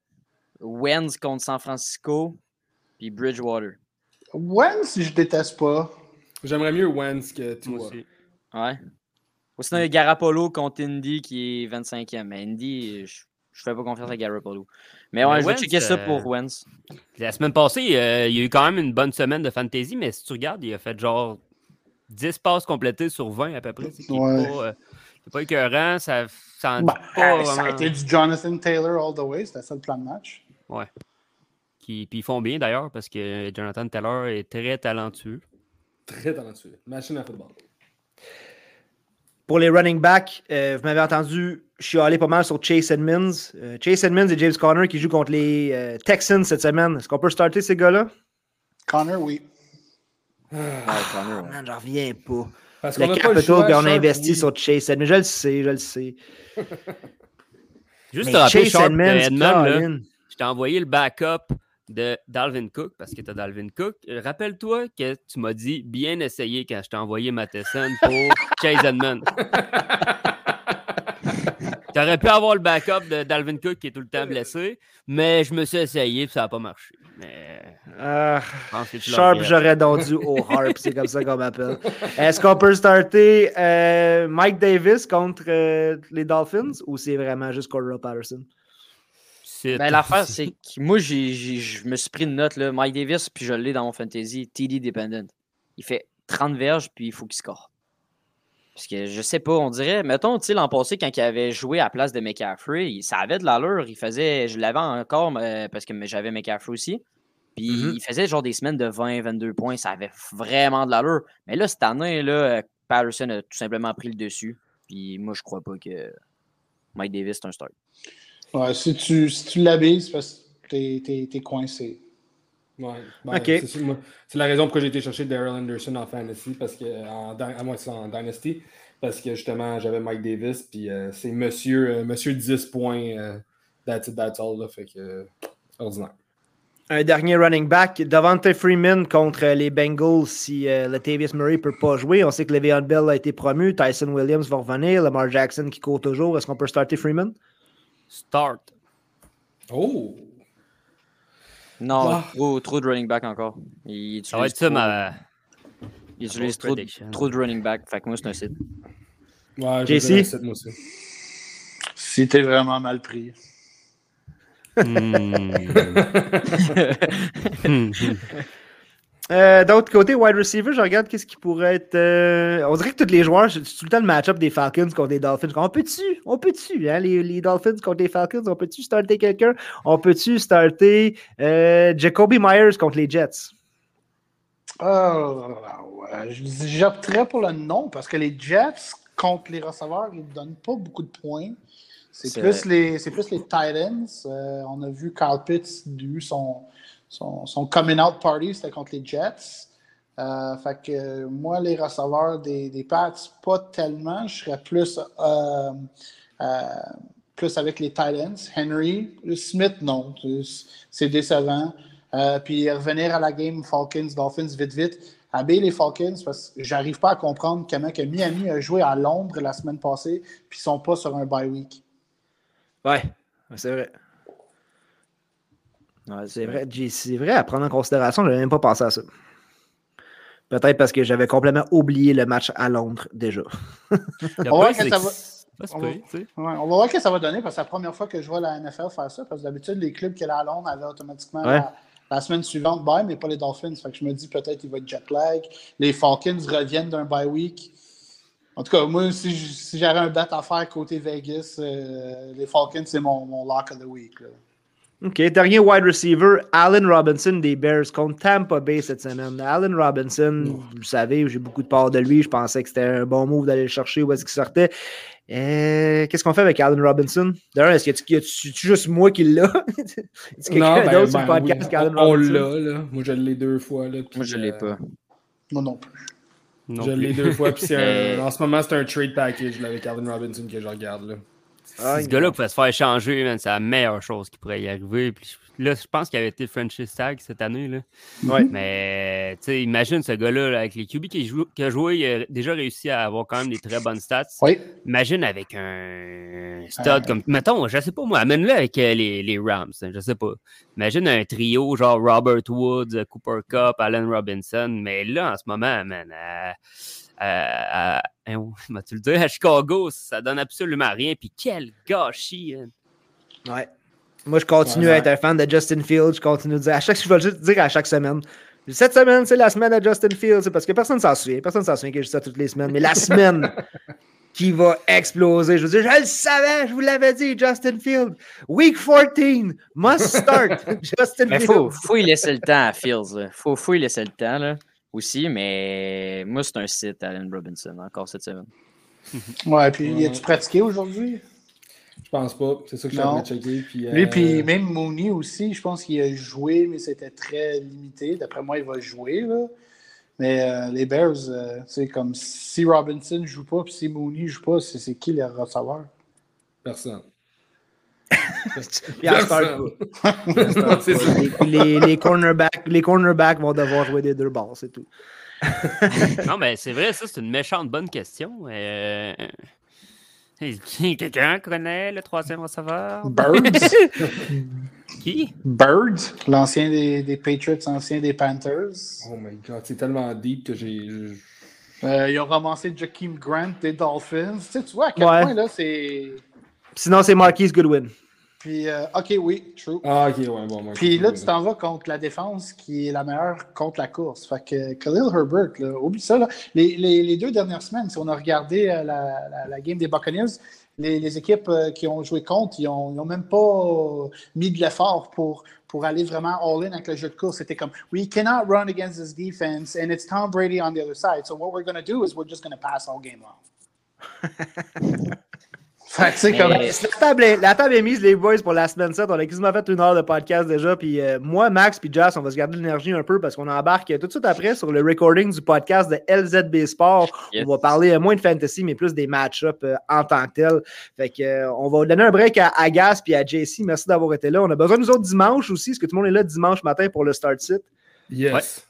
Wentz contre San Francisco, puis Bridgewater. Wentz, je déteste pas. J'aimerais mieux Wentz que Moi toi. aussi. Ouais. Ou sinon, il y a Garoppolo contre Indy qui est 25e. Mais Indy, je, je fais pas confiance à Garoppolo. Mais ouais, Mais je vais Wentz, checker ça euh, pour Wentz. La semaine passée, euh, il y a eu quand même une bonne semaine de fantasy, mais si tu regardes, il a fait genre 10 passes complétées sur 20 à peu près. C'est Ouais. pas, euh, pas écœurant, ça, ça en dit Ben, pas ça a été du Jonathan Taylor all the way. C'était ça le plan de match. Qui, puis ils font bien d'ailleurs parce que Jonathan Taylor est très talentueux. Très talentueux. Machine à football. Pour les running backs, euh, vous m'avez entendu chialer pas mal sur Chase Edmonds. Euh, Chase Edmonds et James Conner qui jouent contre les euh, Texans cette semaine. Est-ce qu'on peut starter ces gars-là? Connor, oui. Ouais. Man, j'en reviens pas. Parce Le qu'on a pas le capital choix. qu'on a investi oui. sur Chase Edmonds. Je le sais, je le sais. Juste Mais te rappeler, Chase Sharp, Edmonds, là, je t'ai envoyé le backup de Dalvin Cook parce que tu Dalvin Cook. Euh, Rappelle-toi que tu m'as dit bien essayé quand je t'ai envoyé Matheson pour Chase Edmond. tu aurais pu avoir le backup de Dalvin Cook qui est tout le temps blessé, mais je me suis essayé et ça n'a pas marché. Mais Ah, tu le Sharp, j'aurais donc dû au Harp, c'est comme ça qu'on m'appelle. Est-ce qu'on peut starter euh, Mike Davis contre euh, les Dolphins ou c'est vraiment juste Cordell Patterson? C'est- Ben, l'affaire, c'est que moi, je me suis pris une note, là, Mike Davis, puis je l'ai dans mon fantasy, TD dependent. Il fait 30 verges, puis il faut qu'il score. Parce que je sais pas, on dirait, mettons, tu sais, l'an passé, quand il avait joué à la place de McCaffrey, ça avait de l'allure. Il faisait, je l'avais encore euh, parce que j'avais McCaffrey aussi. Puis Mhm. il faisait genre des semaines de 20, 22 points. Ça avait vraiment de l'allure. Mais là, cette année, là, Patterson a tout simplement pris le dessus. Puis moi, je crois pas que Mike Davis est un start. Ouais, si tu, si tu l'habilles, c'est parce que t'es, t'es, t'es coincé. Ouais. Ben, Ok. c'est, la raison pourquoi j'ai été chercher Daryl Anderson en fantasy, parce que en, à moi, c'est en Dynasty, parce que justement, j'avais Mike Davis, puis euh, c'est monsieur, euh, monsieur 10 points, euh, that's it, that's all, là, fait que, euh, ordinaire. Un dernier running back, Devontae Freeman contre les Bengals si euh, Latavius Murray peut pas jouer. On sait que Le'Veon Bell a été promu, Tyson Williams va revenir, Lamar Jackson qui court toujours. Est-ce qu'on peut starter Freeman? Start. Oh! Non, Ah. trop, trop de running back encore. Il Ça va être ça trop, ma. il utilise trop, trop de running back. Fait que moi, c'est un site. Ouais, JC? dirais sept, moi aussi. Si t'es vraiment mal pris. Hmm. Euh, D'autre côté, wide receiver, je regarde qu'est-ce qui pourrait être. euh, On dirait que tous les joueurs, c'est tout le temps le match-up des Falcons contre les Dolphins. On peut-tu, on peut-tu, hein, les, les Dolphins contre les Falcons, on peut-tu starter quelqu'un? On peut-tu starter euh, Jacoby Myers contre les Jets? Euh, J'opterais pour le non parce que les Jets, contre les receveurs, ils ne donnent pas beaucoup de points. C'est plus, les, c'est plus les Titans. Euh, on a vu Carl Pitts eu son, son, coming out party, c'était contre les Jets. Euh, fait que moi, les receveurs des, des Pats, pas tellement. Je serais plus, euh, euh, plus avec les Titans. Henry, Smith, non. C'est- décevant. Puis revenir à la game Falcons-Dolphins vite, vite. Habiller les Falcons parce que j'arrive pas à comprendre comment que Miami a joué à Londres la semaine passée puis ils sont pas sur un bye week. Ouais, c'est vrai. Ouais, C'est vrai, c'est vrai à prendre en considération, je n'avais même pas pensé à ça. Peut-être parce que j'avais complètement oublié le match à Londres déjà. On va pire, que ça va- on. Ouais, on voir que ça va donner parce que c'est la première fois que je vois la NFL faire ça. Parce que d'habitude, les clubs qui allaient à Londres allaient automatiquement Ouais. la, la semaine suivante bye, mais pas les Dolphins. Fait que je me dis peut-être qu'il va être jet lag. Les Falcons reviennent d'un bye week. En tout cas, moi, si, j'avais un bet à faire côté Vegas, euh, les Falcons, c'est mon, mon lock of the week. là. OK, dernier wide receiver, Allen Robinson des Bears contre Tampa Bay cette semaine. Allen Robinson, vous le savez, j'ai beaucoup de part de lui. Je pensais que c'était un bon move d'aller le chercher où est-ce qu'il sortait. Euh, Qu'est-ce qu'on fait avec Allen Robinson? D'ailleurs, est-ce que tu juste moi qui l'a? Est-ce que Non, quelqu'un ben, d'autre sur ben le podcast oui, qu'Allen on, on Robinson? l'a, là. Moi, je l'ai deux fois. Là, puis, Moi, je l'ai euh, pas. Moi non plus. Non je l'ai deux fois. Puis c'est Mais- un- en ce moment, c'est un trade package là, avec Alvin Robinson que je regarde. Là. Ah, Si ce gars-là pouvait se faire échanger, c'est la meilleure chose qui pourrait y arriver. Puis là, je pense qu'il avait été franchise tag cette année. Là. Ouais. Mais imagine ce gars-là là, avec les QB qui, joue- a joué, il a déjà réussi à avoir quand même des très bonnes stats. Oui. Imagine avec un stud Euh. comme. Mettons, je sais pas moi, amène-le avec euh, les, les Rams, hein, je sais pas. Imagine un trio genre Robert Woods, euh, Cooper Cup, Allen Robinson. Mais là, en ce moment, man, à, à- à- le à Chicago, ça donne absolument rien. Puis quel gâchis! hein. Ouais. Moi, je continue Ouais, à être un fan de Justin Fields. Je continue de dire, à chaque, je vais juste dire à chaque semaine. Cette semaine, c'est la semaine de Justin Fields. C'est parce que personne ne s'en souvient. Personne ne s'en souvient que je dis ça toutes les semaines. Mais la semaine qui va exploser. Je veux dire, je le savais, je vous l'avais dit, Justin Fields. Week 14, must start. Justin Mais Fields. faut, faut y laisser le temps à Fields. Là. Faut, faut y laisser le temps là, aussi, mais moi, c'est un site, Allen Robinson, encore cette semaine. Ouais, puis Ouais. as-tu pratiqué aujourd'hui? Je pense pas. C'est ça que de checker. Puis, Lui, euh, puis même Mooney aussi, je pense qu'il a joué, mais c'était très limité. D'après moi, il va jouer. Là. Mais euh, les Bears, euh, tu sais, comme si Robinson ne joue pas, puis si Mooney ne joue pas, c'est c'est qui le receveur? Personne. Les, cornerbacks, les cornerbacks vont devoir jouer des deux balles, c'est tout. Non, mais c'est vrai, ça, c'est une méchante bonne question. Euh... Quelqu'un connaît le troisième receveur? Birds? Qui? Birds, l'ancien des, des Patriots, ancien des Panthers. Oh my god, c'est tellement deep que j'ai. Euh, ils ont ramassé Jakeem Grant des Dolphins. Tu, sais, tu vois à quel Ouais. point là, c'est. Sinon, c'est Marquise Goodwin. Puis, euh, ok, oui, true. Ah, ok, ouais, bon. moi, Puis là, tu t'en vas contre la défense qui est la meilleure contre la course. Fait que Khalil Herbert, là, oublie ça. Là. Les, les- les deux dernières semaines, si on a regardé euh, la, la- la game des Buccaneers, les, les équipes euh, qui ont joué contre, ils n'ont ont même pas mis de l'effort pour, pour aller vraiment all-in avec le jeu de course. C'était comme, we cannot run against this defense and it's Tom Brady on the other side. So what we're going to do is we're just going to pass all game long. fait que c'est Mais- comme... La table, est, la table est mise, les boys, pour la semaine 7. On a quasiment fait une heure de podcast déjà. Puis euh, moi, Max, puis Jazz, on va se garder l'énergie un peu parce qu'on embarque tout de suite après sur le recording du podcast de LZB Sport. Yes. On va parler euh, moins de fantasy, mais plus des match-ups euh, en tant que tel. Fait que, euh, on va donner un break à Agas puis à JC. Merci d'avoir été là. On a besoin de nous autres dimanche aussi. Est-ce que tout le monde est là dimanche matin pour le start site? Yes.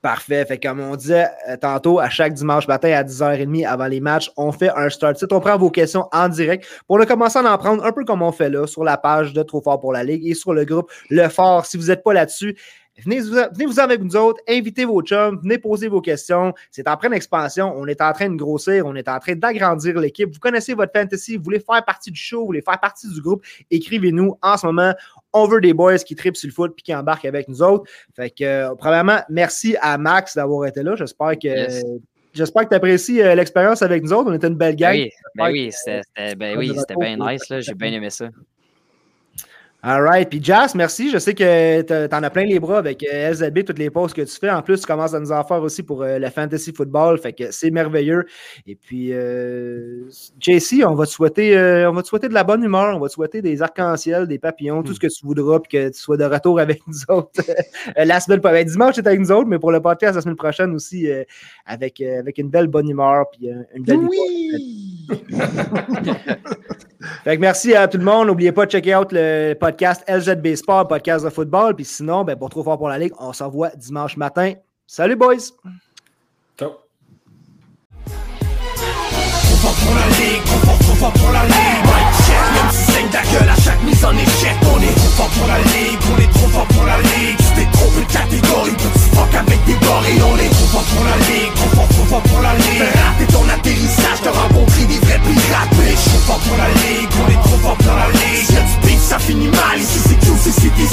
Parfait. Fait comme on disait euh, tantôt, à chaque dimanche matin à 10h30 avant les matchs, on fait un start site. On prend vos questions en direct. Pour le commencer à en prendre un peu comme on fait là, sur la page de Trop Fort pour la Ligue et sur le groupe Le Fort. Si vous n'êtes pas là-dessus, venez vous, venez vous avec nous autres, invitez vos chums, venez poser vos questions. C'est en pleine expansion. On est en train de grossir, on est en train d'agrandir l'équipe. Vous connaissez votre fantasy, vous voulez faire partie du show, vous voulez faire partie du groupe, écrivez-nous en ce moment. On veut des boys qui tripent sur le foot puis qui embarquent avec nous autres. Fait que, euh, premièrement, merci à Max d'avoir été là. J'espère que. Yes. J'espère que tu apprécies euh, l'expérience avec nous autres. On était une belle gang. Ben oui, ben oui, c'était ben oui, c'était retour bien nice. J'ai bien aimé ça. All right. Puis Jas, merci. Je sais que tu en as plein les bras avec euh, LZB, toutes les pauses que tu fais. En plus, tu commences à nous en faire aussi pour euh, le fantasy football. Fait que c'est merveilleux. Et puis, euh, JC, on va, te souhaiter, on va te souhaiter de la bonne humeur. On va te souhaiter des arcs-en-ciel, des papillons, tout ce que tu voudras, puis que tu sois de retour avec nous autres la semaine prochaine. Ben, dimanche, tu es avec nous autres, mais pour le podcast la semaine prochaine aussi, avec, avec une belle bonne humeur, puis une belle Oui! fait que merci à tout le monde. N'oubliez pas de checker out le podcast LZB Sport, podcast de football. Puis sinon, ben, pour Trop fort pour la Ligue, on s'envoie dimanche matin. Salut, boys! Ciao! Trop fort pour la ligue, trop fort, trop fort pour la ligue. Si saigne ta gueule à chaque mise en échec On est trop fort pour la ligue, on est trop fort pour la ligue Tu t'es trompé de catégorie, petit fuck avec des gorilles On est trop fort pour la ligue, trop fort, trop fort pour la ligue. Fais rater ton atterrissage, t'as rencontré des vrais pirates Mais je suis fort pour la ligue, on est trop fort pour la ligue. Si y'a du ça finit mal, ici c'est QC, c'est des